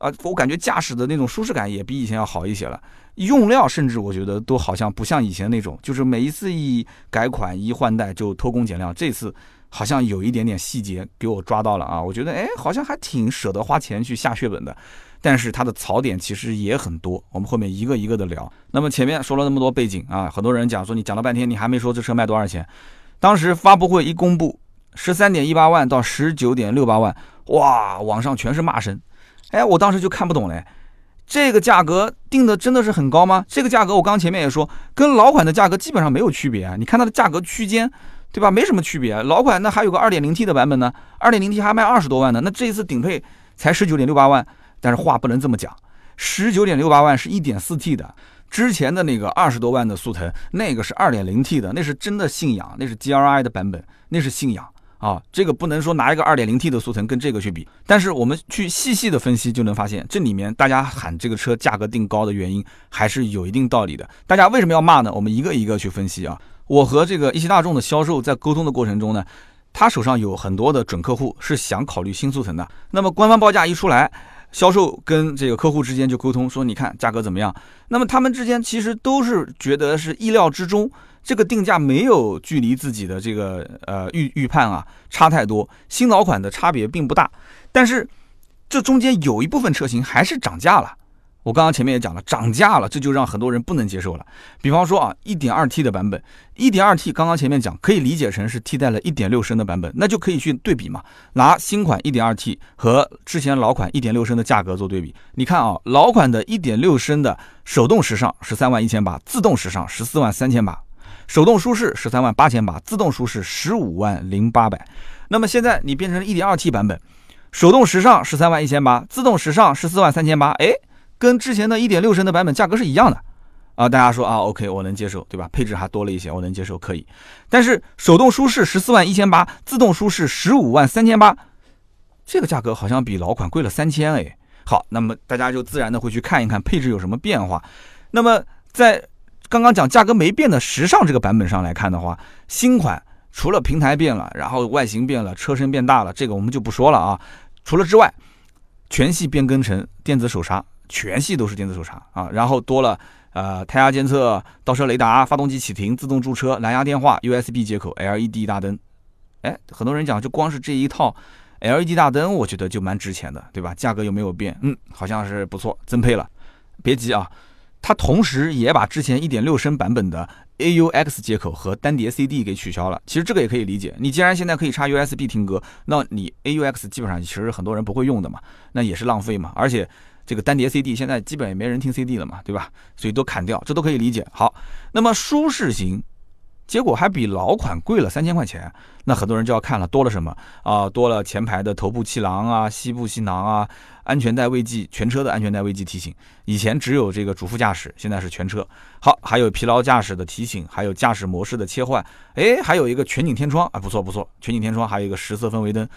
啊，我感觉驾驶的那种舒适感也比以前要好一些了。用料甚至我觉得都好像不像以前那种，就是每一次一改款一换代就偷工减料。这次好像有一点点细节给我抓到了啊，我觉得哎，好像还挺舍得花钱去下血本的。但是它的槽点其实也很多，我们后面一个一个的聊。那么前面说了那么多背景啊，很多人讲说你讲了半天，你还没说这车卖多少钱。当时发布会一公布，十三点一八万到十九点六八万，哇，网上全是骂声。哎，我当时就看不懂嘞。这个价格定的真的是很高吗？这个价格我刚前面也说，跟老款的价格基本上没有区别啊。你看它的价格区间，对吧？没什么区别。老款那还有个 2.0T 的版本呢，2.0T 还卖二十多万呢。那这一次顶配才十九点六八万，但是话不能这么讲，十九点六八万是一点四 T 的，之前的那个二十多万的速腾，那个是 2.0T 的，那是真的信仰，那是 GLI 的版本，那是信仰。啊，这个不能说拿一个二点零 T 的速腾跟这个去比，但是我们去细细的分析就能发现，这里面大家喊这个车价格定高的原因还是有一定道理的。大家为什么要骂呢？我们一个一个去分析啊。我和这个一汽大众的销售在沟通的过程中呢，他手上有很多的准客户是想考虑新速腾的。那么官方报价一出来，销售跟这个客户之间就沟通说，你看价格怎么样？那么他们之间其实都是觉得是意料之中。这个定价没有距离自己的这个呃预预判啊差太多，新老款的差别并不大，但是这中间有一部分车型还是涨价了。我刚刚前面也讲了，涨价了，这就让很多人不能接受了。比方说啊，1.2T 的版本，1.2T 刚刚前面讲可以理解成是替代了1.6升的版本，那就可以去对比嘛，拿新款 1.2T 和之前老款1.6升的价格做对比。你看啊，老款的1.6升的手动时尚十三万一千八，自动时尚十四万三千八。手动舒适十三万八千八，自动舒适十五万零八百。那么现在你变成了一点二 T 版本，手动时尚十三万一千八，自动时尚十四万三千八。哎，跟之前的一点六升的版本价格是一样的啊！大家说啊，OK，我能接受，对吧？配置还多了一些，我能接受，可以。但是手动舒适十四万一千八，自动舒适十五万三千八，这个价格好像比老款贵了三千哎。好，那么大家就自然的会去看一看配置有什么变化。那么在刚刚讲价格没变的时尚这个版本上来看的话，新款除了平台变了，然后外形变了，车身变大了，这个我们就不说了啊。除了之外，全系变更成电子手刹，全系都是电子手刹啊。然后多了呃胎压监测、倒车雷达、发动机启停、自动驻车、蓝牙电话、USB 接口、LED 大灯。哎，很多人讲就光是这一套 LED 大灯，我觉得就蛮值钱的，对吧？价格有没有变？嗯，好像是不错，增配了。别急啊。它同时也把之前1.6升版本的 AUX 接口和单碟 CD 给取消了。其实这个也可以理解，你既然现在可以插 USB 听歌，那你 AUX 基本上其实很多人不会用的嘛，那也是浪费嘛。而且这个单碟 CD 现在基本也没人听 CD 了嘛，对吧？所以都砍掉，这都可以理解。好，那么舒适型。结果还比老款贵了三千块钱，那很多人就要看了，多了什么啊？多了前排的头部气囊啊、膝部气囊啊、安全带未系，全车的安全带未系提醒。以前只有这个主副驾驶，现在是全车。好，还有疲劳驾驶的提醒，还有驾驶模式的切换。哎，还有一个全景天窗啊，不错不错，全景天窗，还有一个十色氛围灯。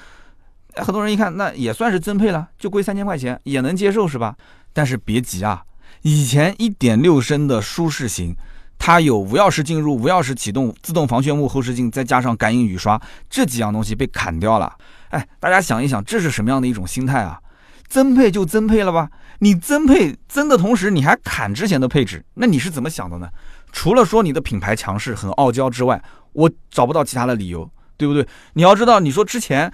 很多人一看，那也算是增配了，就贵三千块钱，也能接受是吧？但是别急啊，以前一点六升的舒适型。它有无钥匙进入、无钥匙启动、自动防眩目后视镜，再加上感应雨刷这几样东西被砍掉了。哎，大家想一想，这是什么样的一种心态啊？增配就增配了吧？你增配增的同时，你还砍之前的配置，那你是怎么想的呢？除了说你的品牌强势、很傲娇之外，我找不到其他的理由，对不对？你要知道，你说之前。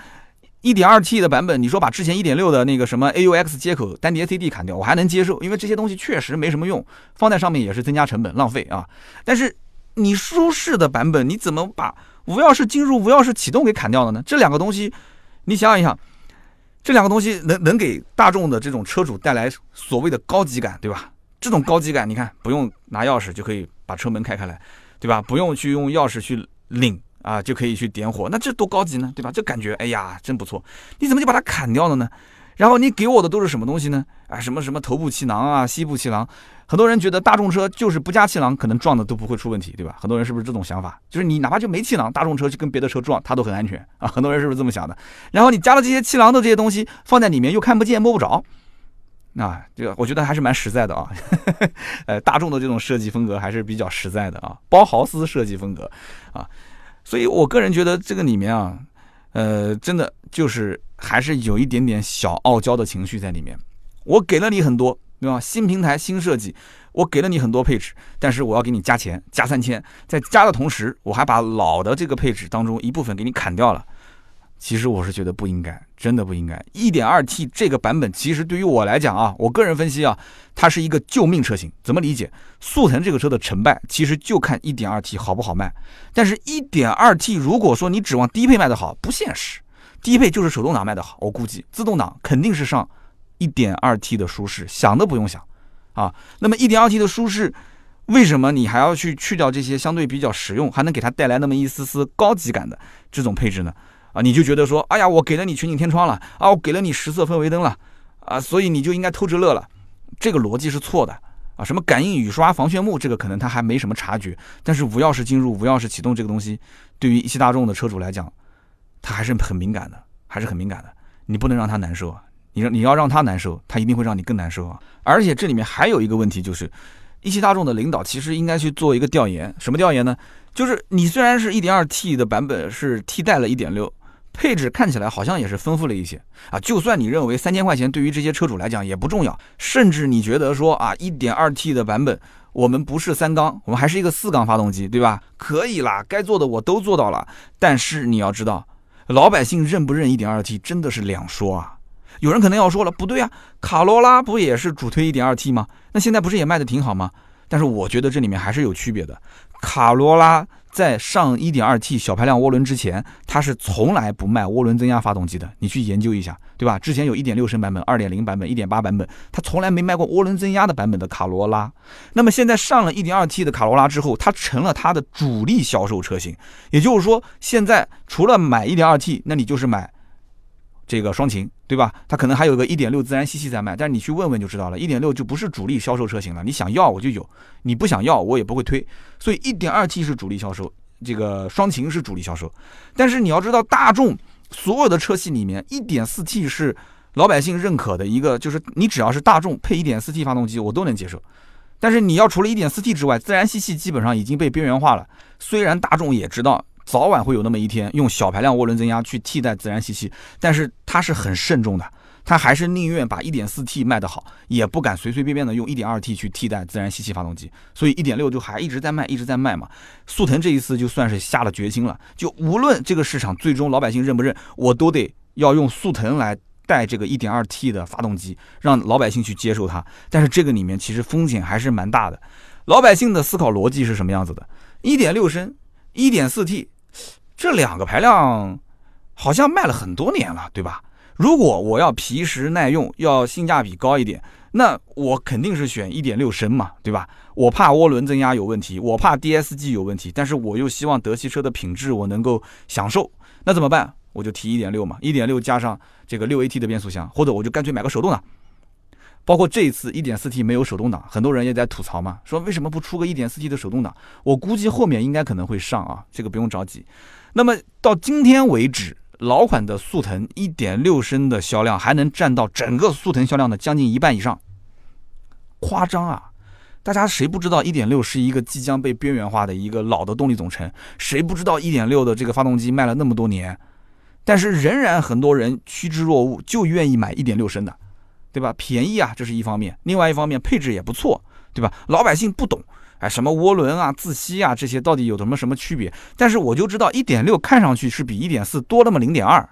一点二 T 的版本，你说把之前一点六的那个什么 AUX 接口单碟 CD 砍掉，我还能接受，因为这些东西确实没什么用，放在上面也是增加成本，浪费啊。但是你舒适的版本，你怎么把无钥匙进入、无钥匙启动给砍掉了呢？这两个东西，你想一想，这两个东西能能给大众的这种车主带来所谓的高级感，对吧？这种高级感，你看不用拿钥匙就可以把车门开开来，对吧？不用去用钥匙去领。啊，就可以去点火，那这多高级呢，对吧？这感觉，哎呀，真不错。你怎么就把它砍掉了呢？然后你给我的都是什么东西呢？啊，什么什么头部气囊啊，膝部气囊。很多人觉得大众车就是不加气囊，可能撞的都不会出问题，对吧？很多人是不是这种想法？就是你哪怕就没气囊，大众车去跟别的车撞，它都很安全啊。*laughs* 很多人是不是这么想的？然后你加了这些气囊的这些东西放在里面，又看不见摸不着，啊，这个我觉得还是蛮实在的啊。*laughs* 呃，大众的这种设计风格还是比较实在的啊，包豪斯设计风格啊。所以我个人觉得这个里面啊，呃，真的就是还是有一点点小傲娇的情绪在里面。我给了你很多，对吧？新平台、新设计，我给了你很多配置，但是我要给你加钱，加三千，在加的同时，我还把老的这个配置当中一部分给你砍掉了。其实我是觉得不应该，真的不应该。一点二 T 这个版本，其实对于我来讲啊，我个人分析啊，它是一个救命车型。怎么理解？速腾这个车的成败，其实就看一点二 T 好不好卖。但是，一点二 T 如果说你指望低配卖得好，不现实。低配就是手动挡卖得好，我估计自动挡肯定是上一点二 T 的舒适，想都不用想啊。那么一点二 T 的舒适，为什么你还要去去掉这些相对比较实用，还能给它带来那么一丝丝高级感的这种配置呢？啊，你就觉得说，哎呀，我给了你全景天窗了，啊，我给了你十色氛围灯了，啊，所以你就应该偷着乐了，这个逻辑是错的啊。什么感应雨刷、防眩目，这个可能他还没什么察觉，但是无钥匙进入、无钥匙启动这个东西，对于一汽大众的车主来讲，他还是很敏感的，还是很敏感的。你不能让他难受啊，你让你要让他难受，他一定会让你更难受啊。而且这里面还有一个问题，就是一汽大众的领导其实应该去做一个调研，什么调研呢？就是你虽然是一点二 T 的版本是替代了一点六。配置看起来好像也是丰富了一些啊，就算你认为三千块钱对于这些车主来讲也不重要，甚至你觉得说啊，一点二 T 的版本我们不是三缸，我们还是一个四缸发动机，对吧？可以啦，该做的我都做到了。但是你要知道，老百姓认不认一点二 T 真的是两说啊。有人可能要说了，不对啊，卡罗拉不也是主推一点二 T 吗？那现在不是也卖的挺好吗？但是我觉得这里面还是有区别的，卡罗拉。在上 1.2T 小排量涡轮之前，它是从来不卖涡轮增压发动机的。你去研究一下，对吧？之前有1.6升版本、2.0版本、1.8版本，它从来没卖过涡轮增压的版本的卡罗拉。那么现在上了 1.2T 的卡罗拉之后，它成了它的主力销售车型。也就是说，现在除了买 1.2T，那你就是买。这个双擎，对吧？它可能还有个一点六自然吸气在卖，但是你去问问就知道了，一点六就不是主力销售车型了。你想要我就有，你不想要我也不会推。所以一点二 T 是主力销售，这个双擎是主力销售。但是你要知道，大众所有的车系里面，一点四 T 是老百姓认可的一个，就是你只要是大众配一点四 T 发动机，我都能接受。但是你要除了一点四 T 之外，自然吸气基本上已经被边缘化了。虽然大众也知道。早晚会有那么一天，用小排量涡轮增压去替代自然吸气，但是它是很慎重的，它还是宁愿把 1.4T 卖得好，也不敢随随便便的用 1.2T 去替代自然吸气发动机，所以1.6就还一直在卖，一直在卖嘛。速腾这一次就算是下了决心了，就无论这个市场最终老百姓认不认，我都得要用速腾来带这个 1.2T 的发动机，让老百姓去接受它。但是这个里面其实风险还是蛮大的，老百姓的思考逻辑是什么样子的？1.6升，1.4T。这两个排量好像卖了很多年了，对吧？如果我要皮实耐用，要性价比高一点，那我肯定是选1.6升嘛，对吧？我怕涡轮增压有问题，我怕 DSG 有问题，但是我又希望德系车的品质我能够享受，那怎么办？我就提1.6嘛，1.6加上这个 6AT 的变速箱，或者我就干脆买个手动挡。包括这一次 1.4T 没有手动挡，很多人也在吐槽嘛，说为什么不出个 1.4T 的手动挡？我估计后面应该可能会上啊，这个不用着急。那么到今天为止，老款的速腾1.6升的销量还能占到整个速腾销量的将近一半以上，夸张啊！大家谁不知道1.6是一个即将被边缘化的一个老的动力总成？谁不知道1.6的这个发动机卖了那么多年，但是仍然很多人趋之若鹜，就愿意买1.6升的。对吧？便宜啊，这是一方面；另外一方面，配置也不错，对吧？老百姓不懂，哎，什么涡轮啊、自吸啊这些到底有什么什么区别？但是我就知道，一点六看上去是比一点四多那么零点二，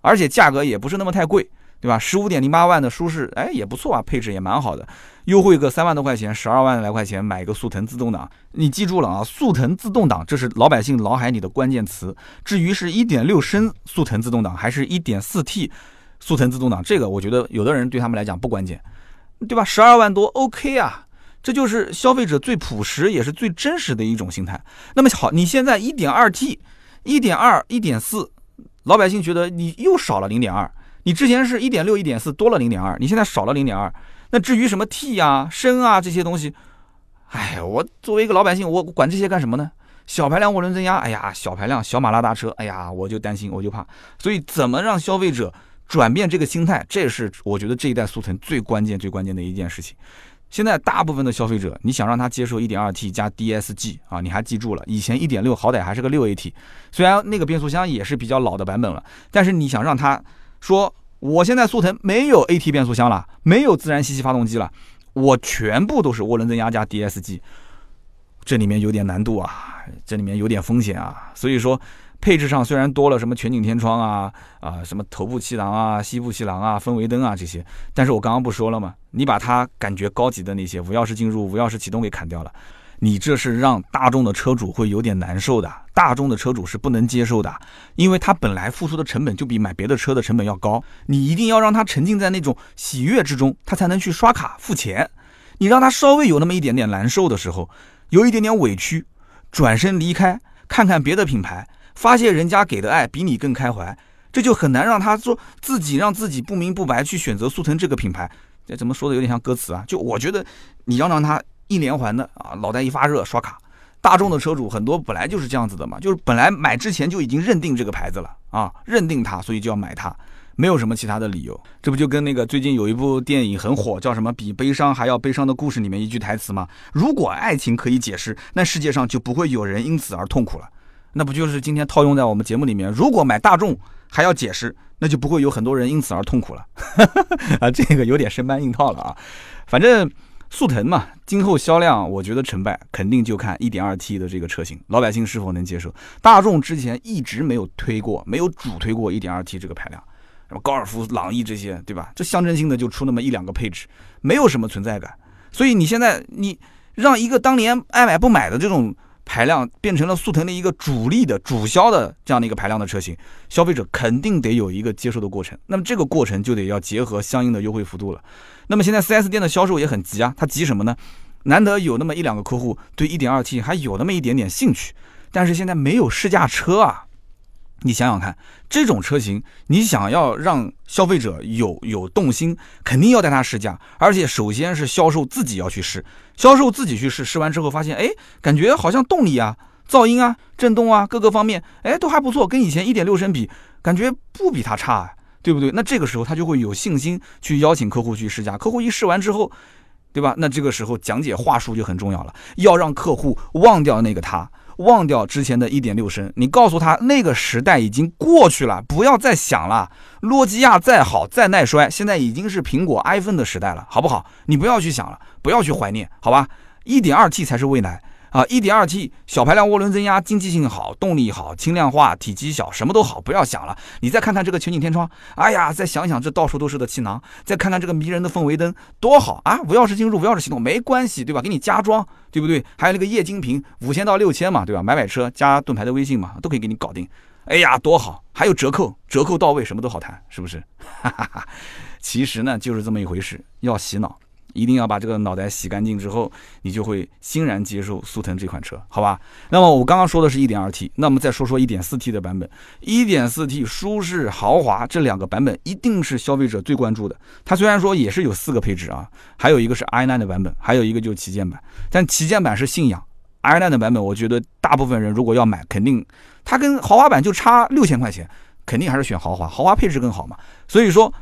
而且价格也不是那么太贵，对吧？十五点零八万的舒适，哎，也不错啊，配置也蛮好的，优惠个三万多块钱，十二万来块钱买个速腾自动挡，你记住了啊，速腾自动挡这是老百姓脑海里的关键词。至于是一点六升速腾自动挡还是一点四 T？速腾自动挡，这个我觉得有的人对他们来讲不关键，对吧？十二万多，OK 啊，这就是消费者最朴实也是最真实的一种心态。那么好，你现在一点二 T、一点二、一点四，老百姓觉得你又少了零点二，你之前是一点六、一点四多了零点二，你现在少了零点二。那至于什么 T 啊、升啊这些东西，哎，我作为一个老百姓，我管这些干什么呢？小排量涡轮增压，哎呀，小排量小马拉大车，哎呀，我就担心，我就怕。所以，怎么让消费者转变这个心态，这是我觉得这一代速腾最关键、最关键的一件事情。现在大部分的消费者，你想让他接受 1.2T 加 DSG 啊，你还记住了，以前1.6好歹还是个 6AT，虽然那个变速箱也是比较老的版本了，但是你想让他说，我现在速腾没有 AT 变速箱了，没有自然吸气发动机了，我全部都是涡轮增压加 DSG，这里面有点难度啊，这里面有点风险啊，所以说。配置上虽然多了什么全景天窗啊啊，什么头部气囊啊、膝部气囊啊、氛围灯啊这些，但是我刚刚不说了吗？你把它感觉高级的那些无钥匙进入、无钥匙启动给砍掉了，你这是让大众的车主会有点难受的。大众的车主是不能接受的，因为他本来付出的成本就比买别的车的成本要高，你一定要让他沉浸在那种喜悦之中，他才能去刷卡付钱。你让他稍微有那么一点点难受的时候，有一点点委屈，转身离开，看看别的品牌。发现人家给的爱比你更开怀，这就很难让他说自己让自己不明不白去选择速腾这个品牌。这怎么说的有点像歌词啊？就我觉得你要让他一连环的啊，脑袋一发热刷卡。大众的车主很多本来就是这样子的嘛，就是本来买之前就已经认定这个牌子了啊，认定它，所以就要买它，没有什么其他的理由。这不就跟那个最近有一部电影很火，叫什么《比悲伤还要悲伤的故事》里面一句台词吗？如果爱情可以解释，那世界上就不会有人因此而痛苦了。那不就是今天套用在我们节目里面？如果买大众还要解释，那就不会有很多人因此而痛苦了。*laughs* 啊，这个有点生搬硬套了啊。反正速腾嘛，今后销量我觉得成败肯定就看 1.2T 的这个车型，老百姓是否能接受。大众之前一直没有推过，没有主推过 1.2T 这个排量，什么高尔夫、朗逸这些，对吧？这象征性的就出那么一两个配置，没有什么存在感。所以你现在你让一个当年爱买不买的这种。排量变成了速腾的一个主力的主销的这样的一个排量的车型，消费者肯定得有一个接受的过程。那么这个过程就得要结合相应的优惠幅度了。那么现在 4S 店的销售也很急啊，他急什么呢？难得有那么一两个客户对 1.2T 还有那么一点点兴趣，但是现在没有试驾车啊。你想想看，这种车型，你想要让消费者有有动心，肯定要带他试驾，而且首先是销售自己要去试，销售自己去试，试完之后发现，哎，感觉好像动力啊、噪音啊、震动啊各个方面，哎，都还不错，跟以前一点六升比，感觉不比它差，对不对？那这个时候他就会有信心去邀请客户去试驾，客户一试完之后，对吧？那这个时候讲解话术就很重要了，要让客户忘掉那个他。忘掉之前的一点六升，你告诉他那个时代已经过去了，不要再想了。诺基亚再好再耐摔，现在已经是苹果 iPhone 的时代了，好不好？你不要去想了，不要去怀念，好吧？一点二 T 才是未来啊！一点二 T 小排量涡轮增压，经济性好，动力好，轻量化，体积小，什么都好，不要想了。你再看看这个全景天窗，哎呀，再想想这到处都是的气囊，再看看这个迷人的氛围灯，多好啊！无钥匙进入，无钥匙启动没关系，对吧？给你加装。对不对？还有那个液晶屏，五千到六千嘛，对吧？买买车加盾牌的微信嘛，都可以给你搞定。哎呀，多好！还有折扣，折扣到位，什么都好谈，是不是？*laughs* 哈哈哈。其实呢，就是这么一回事，要洗脑。一定要把这个脑袋洗干净之后，你就会欣然接受速腾这款车，好吧？那么我刚刚说的是一点二 T，那么再说说一点四 T 的版本。一点四 T 舒适豪华这两个版本一定是消费者最关注的。它虽然说也是有四个配置啊，还有一个是 i9 的版本，还有一个就是旗舰版。但旗舰版是信仰，i9 的版本，我觉得大部分人如果要买，肯定它跟豪华版就差六千块钱，肯定还是选豪华，豪华配置更好嘛。所以说。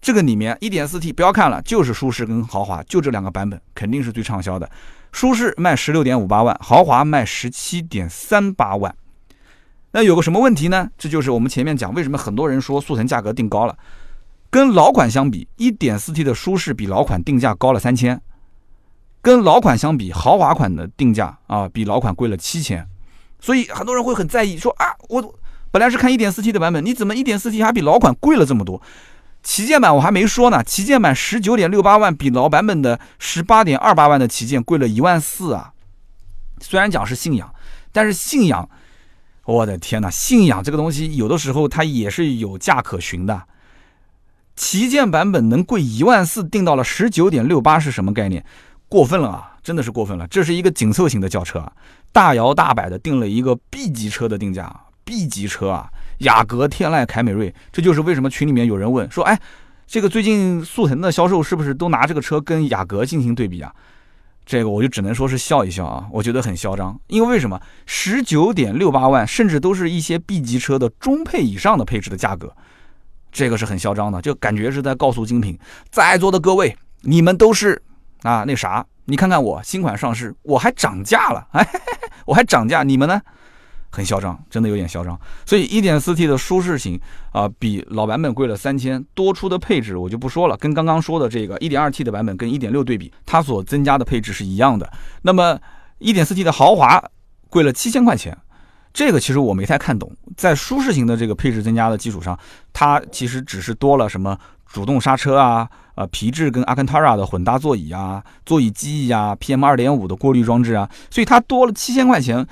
这个里面一点四 T 不要看了，就是舒适跟豪华，就这两个版本肯定是最畅销的。舒适卖十六点五八万，豪华卖十七点三八万。那有个什么问题呢？这就是我们前面讲为什么很多人说速腾价格定高了。跟老款相比，一点四 T 的舒适比老款定价高了三千。跟老款相比，豪华款的定价啊比老款贵了七千。所以很多人会很在意，说啊，我本来是看一点四 T 的版本，你怎么一点四 T 还比老款贵了这么多？旗舰版我还没说呢，旗舰版十九点六八万，比老版本的十八点二八万的旗舰贵了一万四啊！虽然讲是信仰，但是信仰，我的天哪，信仰这个东西有的时候它也是有价可循的。旗舰版本能贵一万四，定到了十九点六八是什么概念？过分了啊，真的是过分了！这是一个紧凑型的轿车啊，大摇大摆的定了一个 B 级车的定价，B 级车啊。雅阁、天籁、凯美瑞，这就是为什么群里面有人问说，哎，这个最近速腾的销售是不是都拿这个车跟雅阁进行对比啊？这个我就只能说是笑一笑啊，我觉得很嚣张，因为为什么十九点六八万，甚至都是一些 B 级车的中配以上的配置的价格，这个是很嚣张的，就感觉是在告诉精品，在座的各位，你们都是啊那啥，你看看我新款上市，我还涨价了，哎，我还涨价，你们呢？很嚣张，真的有点嚣张。所以 1.4T 的舒适型啊，比老版本贵了三千，多出的配置我就不说了。跟刚刚说的这个 1.2T 的版本跟1.6对比，它所增加的配置是一样的。那么 1.4T 的豪华贵了七千块钱，这个其实我没太看懂。在舒适型的这个配置增加的基础上，它其实只是多了什么主动刹车啊，呃，皮质跟阿肯塔拉的混搭座椅啊，座椅记忆啊，PM2.5 的过滤装置啊，所以它多了七千块钱。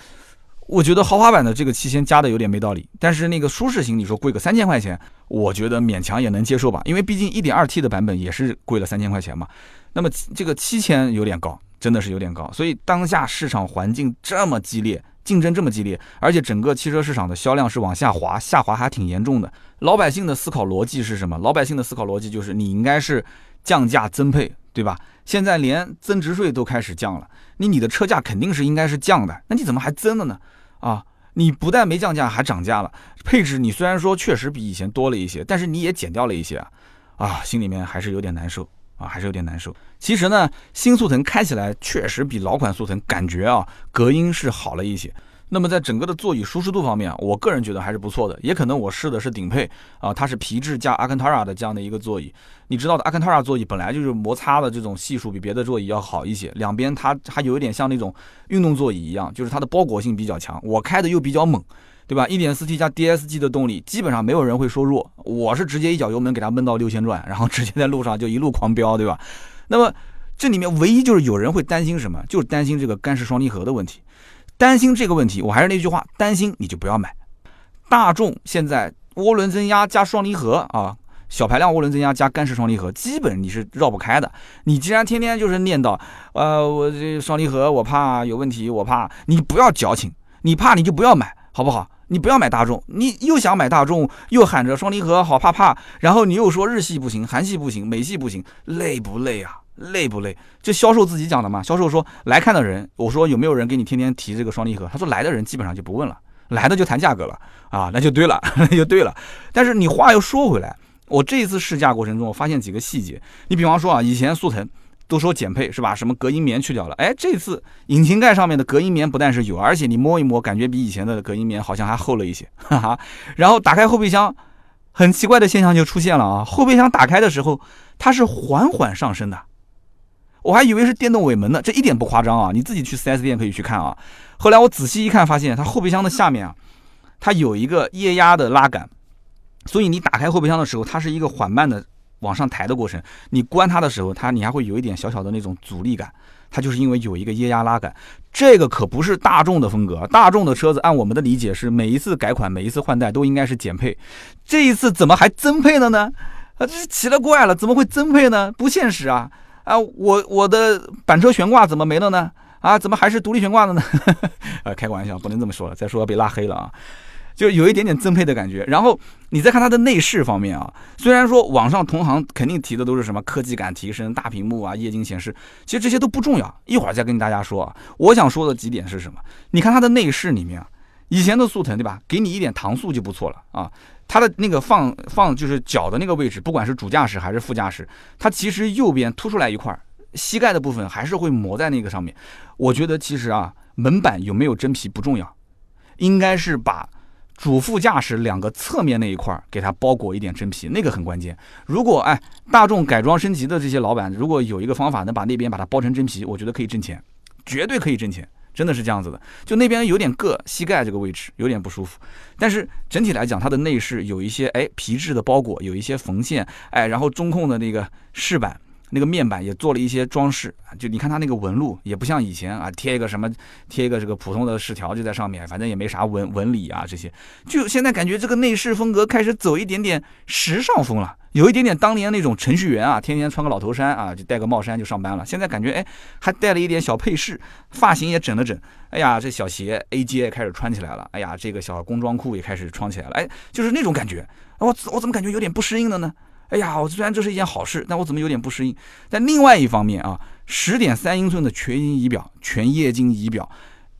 我觉得豪华版的这个七千加的有点没道理，但是那个舒适型你说贵个三千块钱，我觉得勉强也能接受吧，因为毕竟一点二 T 的版本也是贵了三千块钱嘛。那么这个七千有点高，真的是有点高。所以当下市场环境这么激烈，竞争这么激烈，而且整个汽车市场的销量是往下滑，下滑还挺严重的。老百姓的思考逻辑是什么？老百姓的思考逻辑就是你应该是降价增配，对吧？现在连增值税都开始降了，你你的车价肯定是应该是降的，那你怎么还增了呢？啊，你不但没降价，还涨价了。配置你虽然说确实比以前多了一些，但是你也减掉了一些啊，啊，心里面还是有点难受啊，还是有点难受。其实呢，新速腾开起来确实比老款速腾感觉啊，隔音是好了一些。那么在整个的座椅舒适度方面，我个人觉得还是不错的。也可能我试的是顶配啊，它是皮质加阿坎塔拉的这样的一个座椅。你知道的，阿坎塔拉座椅本来就是摩擦的这种系数比别的座椅要好一些，两边它还有一点像那种运动座椅一样，就是它的包裹性比较强。我开的又比较猛，对吧？1.4T 加 DSG 的动力，基本上没有人会说弱。我是直接一脚油门给它闷到六千转，然后直接在路上就一路狂飙，对吧？那么这里面唯一就是有人会担心什么，就是担心这个干式双离合的问题。担心这个问题，我还是那句话，担心你就不要买。大众现在涡轮增压加双离合啊，小排量涡轮增压加干式双离合，基本你是绕不开的。你既然天天就是念叨，呃，我这双离合我怕有问题，我怕你不要矫情，你怕你就不要买，好不好？你不要买大众，你又想买大众，又喊着双离合好怕怕，然后你又说日系不行，韩系不行，美系不行，累不累啊？累不累？这销售自己讲的嘛。销售说来看的人，我说有没有人给你天天提这个双离合？他说来的人基本上就不问了，来的就谈价格了啊，那就对了，*laughs* 那就对了。但是你话又说回来，我这一次试驾过程中，我发现几个细节。你比方说啊，以前速腾都说减配是吧？什么隔音棉去掉了？哎，这次引擎盖上面的隔音棉不但是有，而且你摸一摸，感觉比以前的隔音棉好像还厚了一些，哈哈。然后打开后备箱，很奇怪的现象就出现了啊，后备箱打开的时候它是缓缓上升的。我还以为是电动尾门呢，这一点不夸张啊！你自己去 4S 店可以去看啊。后来我仔细一看，发现它后备箱的下面啊，它有一个液压的拉杆，所以你打开后备箱的时候，它是一个缓慢的往上抬的过程。你关它的时候，它你还会有一点小小的那种阻力感，它就是因为有一个液压拉杆。这个可不是大众的风格，大众的车子按我们的理解是每一次改款、每一次换代都应该是减配，这一次怎么还增配了呢？啊，这是奇了怪了，怎么会增配呢？不现实啊！啊，我我的板车悬挂怎么没了呢？啊，怎么还是独立悬挂的呢？呃，*laughs* 开个玩笑，不能这么说了，再说要被拉黑了啊。就有一点点增配的感觉。然后你再看它的内饰方面啊，虽然说网上同行肯定提的都是什么科技感提升、大屏幕啊、液晶显示，其实这些都不重要，一会儿再跟大家说啊。我想说的几点是什么？你看它的内饰里面啊，以前的速腾对吧？给你一点搪塑就不错了啊。它的那个放放就是脚的那个位置，不管是主驾驶还是副驾驶，它其实右边凸出来一块，膝盖的部分还是会磨在那个上面。我觉得其实啊，门板有没有真皮不重要，应该是把主副驾驶两个侧面那一块给它包裹一点真皮，那个很关键。如果哎，大众改装升级的这些老板，如果有一个方法能把那边把它包成真皮，我觉得可以挣钱，绝对可以挣钱。真的是这样子的，就那边有点硌膝盖这个位置有点不舒服，但是整体来讲，它的内饰有一些哎皮质的包裹，有一些缝线，哎，然后中控的那个饰板那个面板也做了一些装饰，就你看它那个纹路也不像以前啊，贴一个什么，贴一个这个普通的饰条就在上面，反正也没啥纹纹理啊这些。就现在感觉这个内饰风格开始走一点点时尚风了，有一点点当年那种程序员啊，天天穿个老头衫啊，就戴个帽衫就上班了。现在感觉哎，还带了一点小配饰，发型也整了整。哎呀，这小鞋 A J 开始穿起来了。哎呀，这个小工装裤也开始穿起来了。哎，就是那种感觉。我我怎么感觉有点不适应了呢？哎呀，我虽然这是一件好事，但我怎么有点不适应？但另外一方面啊，十点三英寸的全银仪表、全液晶仪表，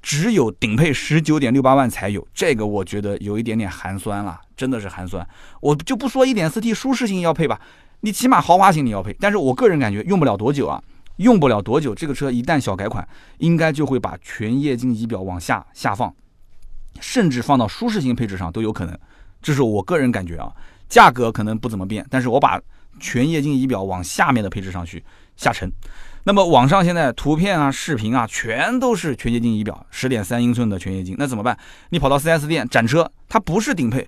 只有顶配十九点六八万才有，这个我觉得有一点点寒酸了，真的是寒酸。我就不说一点四 T 舒适性要配吧，你起码豪华型你要配。但是我个人感觉用不了多久啊，用不了多久，这个车一旦小改款，应该就会把全液晶仪表往下下放，甚至放到舒适性配置上都有可能。这是我个人感觉啊。价格可能不怎么变，但是我把全液晶仪表往下面的配置上去下沉。那么网上现在图片啊、视频啊，全都是全液晶仪表，十点三英寸的全液晶，那怎么办？你跑到 4S 店展车，它不是顶配，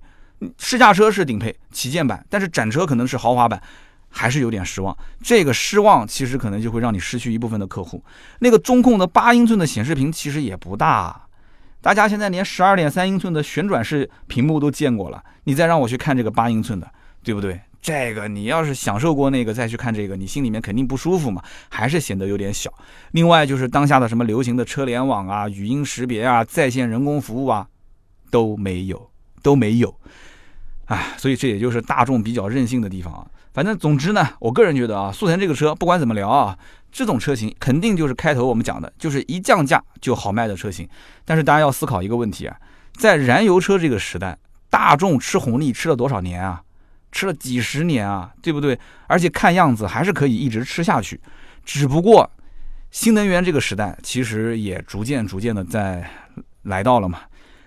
试驾车是顶配旗舰版，但是展车可能是豪华版，还是有点失望。这个失望其实可能就会让你失去一部分的客户。那个中控的八英寸的显示屏其实也不大。大家现在连十二点三英寸的旋转式屏幕都见过了，你再让我去看这个八英寸的，对不对？这个你要是享受过那个再去看这个，你心里面肯定不舒服嘛，还是显得有点小。另外就是当下的什么流行的车联网啊、语音识别啊、在线人工服务啊，都没有，都没有。哎，所以这也就是大众比较任性的地方啊。反正总之呢，我个人觉得啊，速腾这个车不管怎么聊啊，这种车型肯定就是开头我们讲的，就是一降价就好卖的车型。但是大家要思考一个问题啊，在燃油车这个时代，大众吃红利吃了多少年啊？吃了几十年啊，对不对？而且看样子还是可以一直吃下去。只不过新能源这个时代其实也逐渐逐渐的在来到了嘛。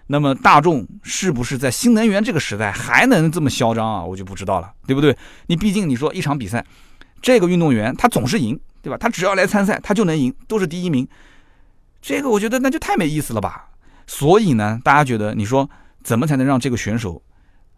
那么大众是不是在新能源这个时代还能这么嚣张啊？我就不知道了，对不对？你毕竟你说一场比赛，这个运动员他总是赢，对吧？他只要来参赛，他就能赢，都是第一名。这个我觉得那就太没意思了吧。所以呢，大家觉得你说怎么才能让这个选手，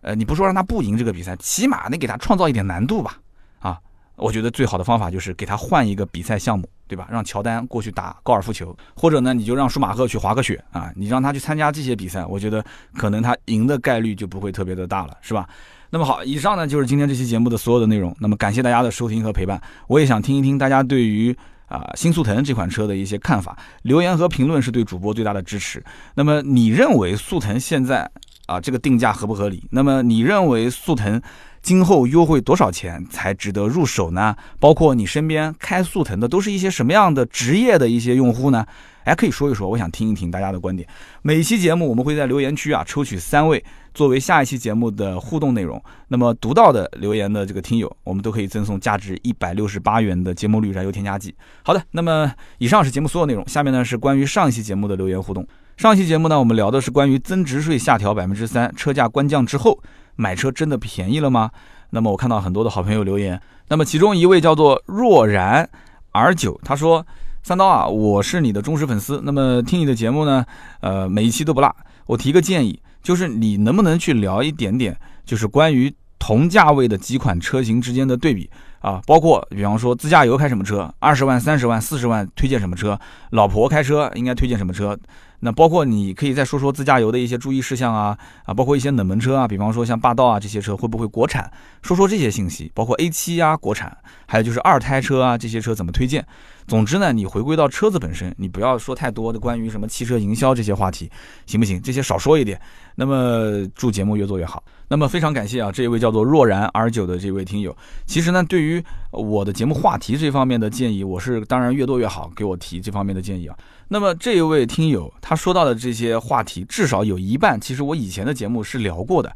呃，你不说让他不赢这个比赛，起码得给他创造一点难度吧？啊，我觉得最好的方法就是给他换一个比赛项目。对吧？让乔丹过去打高尔夫球，或者呢，你就让舒马赫去滑个雪啊，你让他去参加这些比赛，我觉得可能他赢的概率就不会特别的大了，是吧？那么好，以上呢就是今天这期节目的所有的内容。那么感谢大家的收听和陪伴，我也想听一听大家对于啊新速腾这款车的一些看法，留言和评论是对主播最大的支持。那么你认为速腾现在啊这个定价合不合理？那么你认为速腾？今后优惠多少钱才值得入手呢？包括你身边开速腾的都是一些什么样的职业的一些用户呢？哎，可以说一说，我想听一听大家的观点。每期节目我们会在留言区啊抽取三位作为下一期节目的互动内容。那么读到的留言的这个听友，我们都可以赠送价值一百六十八元的节末绿燃油添加剂。好的，那么以上是节目所有内容，下面呢是关于上一期节目的留言互动。上一期节目呢，我们聊的是关于增值税下调百分之三，车价官降之后。买车真的便宜了吗？那么我看到很多的好朋友留言，那么其中一位叫做若然 R 九，他说：“三刀啊，我是你的忠实粉丝，那么听你的节目呢，呃，每一期都不落。我提个建议，就是你能不能去聊一点点，就是关于同价位的几款车型之间的对比啊，包括比方说自驾游开什么车，二十万、三十万、四十万推荐什么车，老婆开车应该推荐什么车。”那包括你可以再说说自驾游的一些注意事项啊啊，包括一些冷门车啊，比方说像霸道啊这些车会不会国产？说说这些信息，包括 A7 啊国产，还有就是二胎车啊这些车怎么推荐？总之呢，你回归到车子本身，你不要说太多的关于什么汽车营销这些话题，行不行？这些少说一点。那么祝节目越做越好。那么非常感谢啊，这一位叫做若然 R 九的这位听友。其实呢，对于我的节目话题这方面的建议，我是当然越多越好，给我提这方面的建议啊。那么这一位听友他说到的这些话题，至少有一半，其实我以前的节目是聊过的。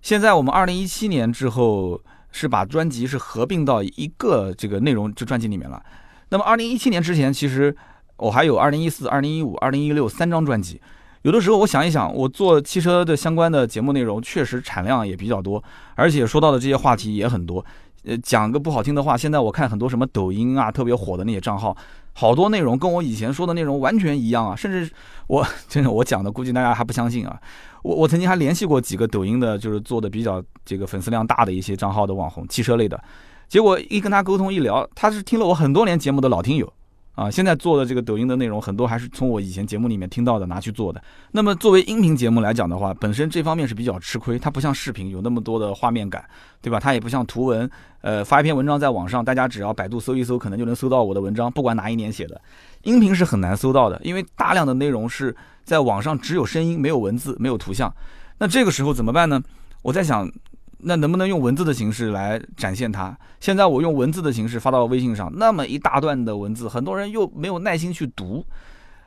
现在我们二零一七年之后是把专辑是合并到一个这个内容这专辑里面了。那么二零一七年之前，其实我还有二零一四、二零一五、二零一六三张专辑。有的时候我想一想，我做汽车的相关的节目内容，确实产量也比较多，而且说到的这些话题也很多。呃，讲个不好听的话，现在我看很多什么抖音啊，特别火的那些账号，好多内容跟我以前说的内容完全一样啊，甚至我真的我讲的，估计大家还不相信啊。我我曾经还联系过几个抖音的，就是做的比较这个粉丝量大的一些账号的网红，汽车类的。结果一跟他沟通一聊，他是听了我很多年节目的老听友。啊，现在做的这个抖音的内容很多还是从我以前节目里面听到的拿去做的。那么作为音频节目来讲的话，本身这方面是比较吃亏，它不像视频有那么多的画面感，对吧？它也不像图文，呃，发一篇文章在网上，大家只要百度搜一搜，可能就能搜到我的文章，不管哪一年写的。音频是很难搜到的，因为大量的内容是在网上只有声音，没有文字，没有图像。那这个时候怎么办呢？我在想。那能不能用文字的形式来展现它？现在我用文字的形式发到微信上，那么一大段的文字，很多人又没有耐心去读，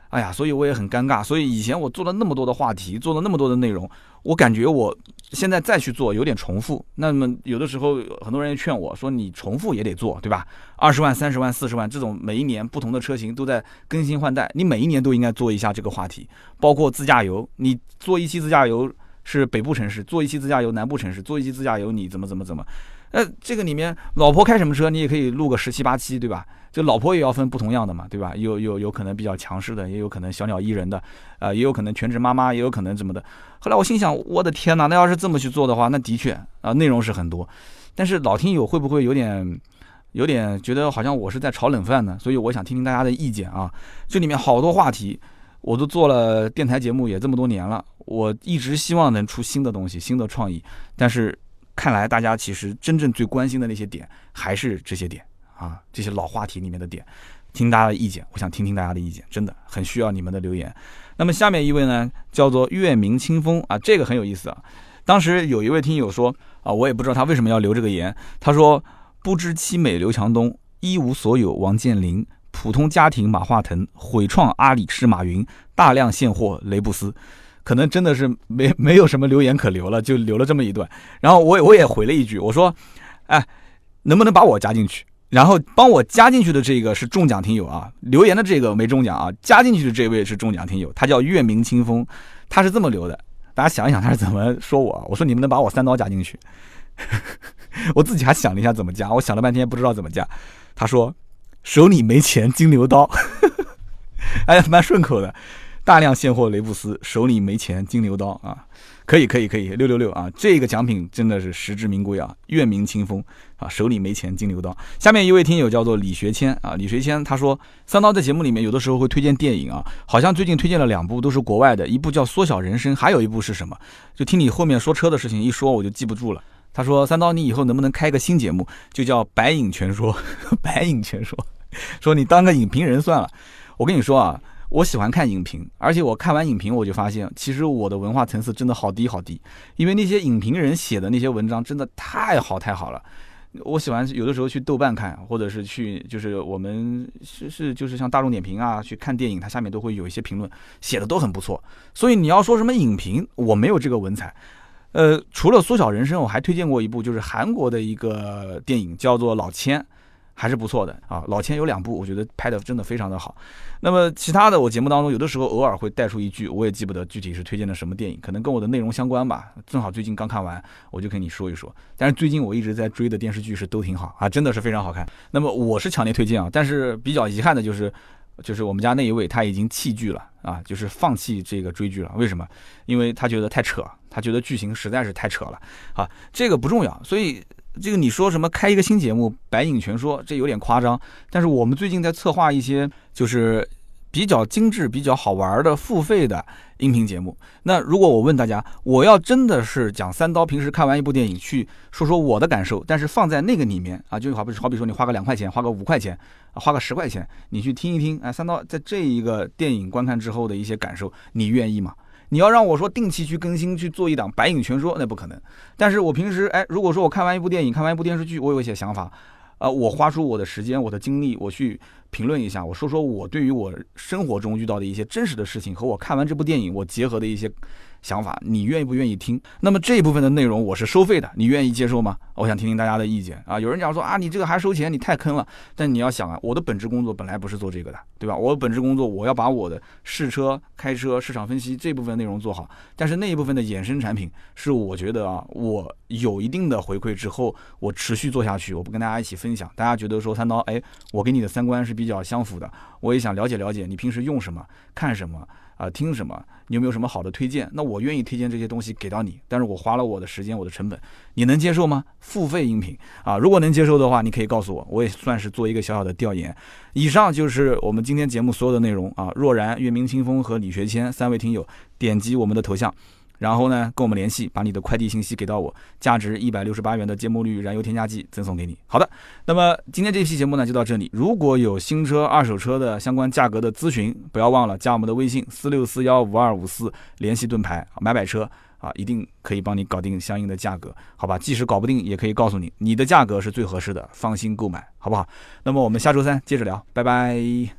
哎呀，所以我也很尴尬。所以以前我做了那么多的话题，做了那么多的内容，我感觉我现在再去做有点重复。那么有的时候很多人劝我说：“你重复也得做，对吧？二十万、三十万、四十万这种每一年不同的车型都在更新换代，你每一年都应该做一下这个话题，包括自驾游，你做一期自驾游。”是北部城市做一期自驾游，南部城市做一期自驾游，你怎么怎么怎么？呃，这个里面老婆开什么车，你也可以录个十七八期，对吧？就老婆也要分不同样的嘛，对吧？有有有可能比较强势的，也有可能小鸟依人的，啊，也有可能全职妈妈，也有可能怎么的。后来我心想，我的天哪，那要是这么去做的话，那的确啊，内容是很多，但是老听友会不会有点有点觉得好像我是在炒冷饭呢？所以我想听听大家的意见啊。这里面好多话题。我都做了电台节目也这么多年了，我一直希望能出新的东西、新的创意，但是看来大家其实真正最关心的那些点还是这些点啊，这些老话题里面的点。听大家的意见，我想听听大家的意见，真的很需要你们的留言。那么下面一位呢，叫做月明清风啊，这个很有意思啊。当时有一位听友说啊，我也不知道他为什么要留这个言，他说不知妻美刘强东，一无所有王健林。普通家庭马化腾毁创阿里是马云，大量现货雷布斯，可能真的是没没有什么留言可留了，就留了这么一段。然后我我也回了一句，我说，哎，能不能把我加进去？然后帮我加进去的这个是中奖听友啊，留言的这个没中奖啊，加进去的这位是中奖听友，他叫月明清风，他是这么留的。大家想一想他是怎么说我？我说你们能把我三刀加进去？*laughs* 我自己还想了一下怎么加，我想了半天不知道怎么加。他说。手里没钱，金牛刀，*laughs* 哎，蛮顺口的。大量现货雷布斯，手里没钱，金牛刀啊，可以可以可以，六六六啊！这个奖品真的是实至名归啊，月明清风啊，手里没钱，金牛刀。下面一位听友叫做李学谦啊，李学谦他说，三刀在节目里面有的时候会推荐电影啊，好像最近推荐了两部，都是国外的，一部叫《缩小人生》，还有一部是什么？就听你后面说车的事情一说，我就记不住了。他说，三刀，你以后能不能开个新节目，就叫《白影全说》，*laughs* 白影全说。说你当个影评人算了，我跟你说啊，我喜欢看影评，而且我看完影评我就发现，其实我的文化层次真的好低好低，因为那些影评人写的那些文章真的太好太好了。我喜欢有的时候去豆瓣看，或者是去就是我们是是就是像大众点评啊去看电影，它下面都会有一些评论，写的都很不错。所以你要说什么影评，我没有这个文采。呃，除了缩小人生，我还推荐过一部就是韩国的一个电影，叫做老千。还是不错的啊，老千有两部，我觉得拍的真的非常的好。那么其他的，我节目当中有的时候偶尔会带出一句，我也记不得具体是推荐的什么电影，可能跟我的内容相关吧。正好最近刚看完，我就跟你说一说。但是最近我一直在追的电视剧是都挺好啊，真的是非常好看。那么我是强烈推荐啊，但是比较遗憾的就是，就是我们家那一位他已经弃剧了啊，就是放弃这个追剧了。为什么？因为他觉得太扯，他觉得剧情实在是太扯了啊。这个不重要，所以。这个你说什么开一个新节目《白影全说》，这有点夸张。但是我们最近在策划一些就是比较精致、比较好玩的付费的音频节目。那如果我问大家，我要真的是讲三刀平时看完一部电影去说说我的感受，但是放在那个里面啊，就好比好比说你花个两块钱，花个五块钱，花个十块钱，你去听一听，哎，三刀在这一个电影观看之后的一些感受，你愿意吗？你要让我说定期去更新去做一档白影全说，那不可能。但是我平时哎，如果说我看完一部电影，看完一部电视剧，我有一些想法，呃，我花出我的时间、我的精力，我去评论一下，我说说我对于我生活中遇到的一些真实的事情和我看完这部电影我结合的一些。想法，你愿意不愿意听？那么这一部分的内容我是收费的，你愿意接受吗？我想听听大家的意见啊。有人讲说啊，你这个还收钱，你太坑了。但你要想啊，我的本职工作本来不是做这个的，对吧？我的本职工作我要把我的试车、开车、市场分析这部分内容做好。但是那一部分的衍生产品是我觉得啊，我有一定的回馈之后，我持续做下去，我不跟大家一起分享。大家觉得说三刀，哎，我跟你的三观是比较相符的，我也想了解了解你平时用什么、看什么。啊，听什么？你有没有什么好的推荐？那我愿意推荐这些东西给到你，但是我花了我的时间，我的成本，你能接受吗？付费音频啊，如果能接受的话，你可以告诉我，我也算是做一个小小的调研。以上就是我们今天节目所有的内容啊。若然、月明清风和李学谦三位听友点击我们的头像。然后呢，跟我们联系，把你的快递信息给到我，价值一百六十八元的芥末绿燃油添加剂赠送给你。好的，那么今天这期节目呢就到这里。如果有新车、二手车的相关价格的咨询，不要忘了加我们的微信四六四幺五二五四，联系盾牌买买车啊，一定可以帮你搞定相应的价格，好吧？即使搞不定，也可以告诉你你的价格是最合适的，放心购买，好不好？那么我们下周三接着聊，拜拜。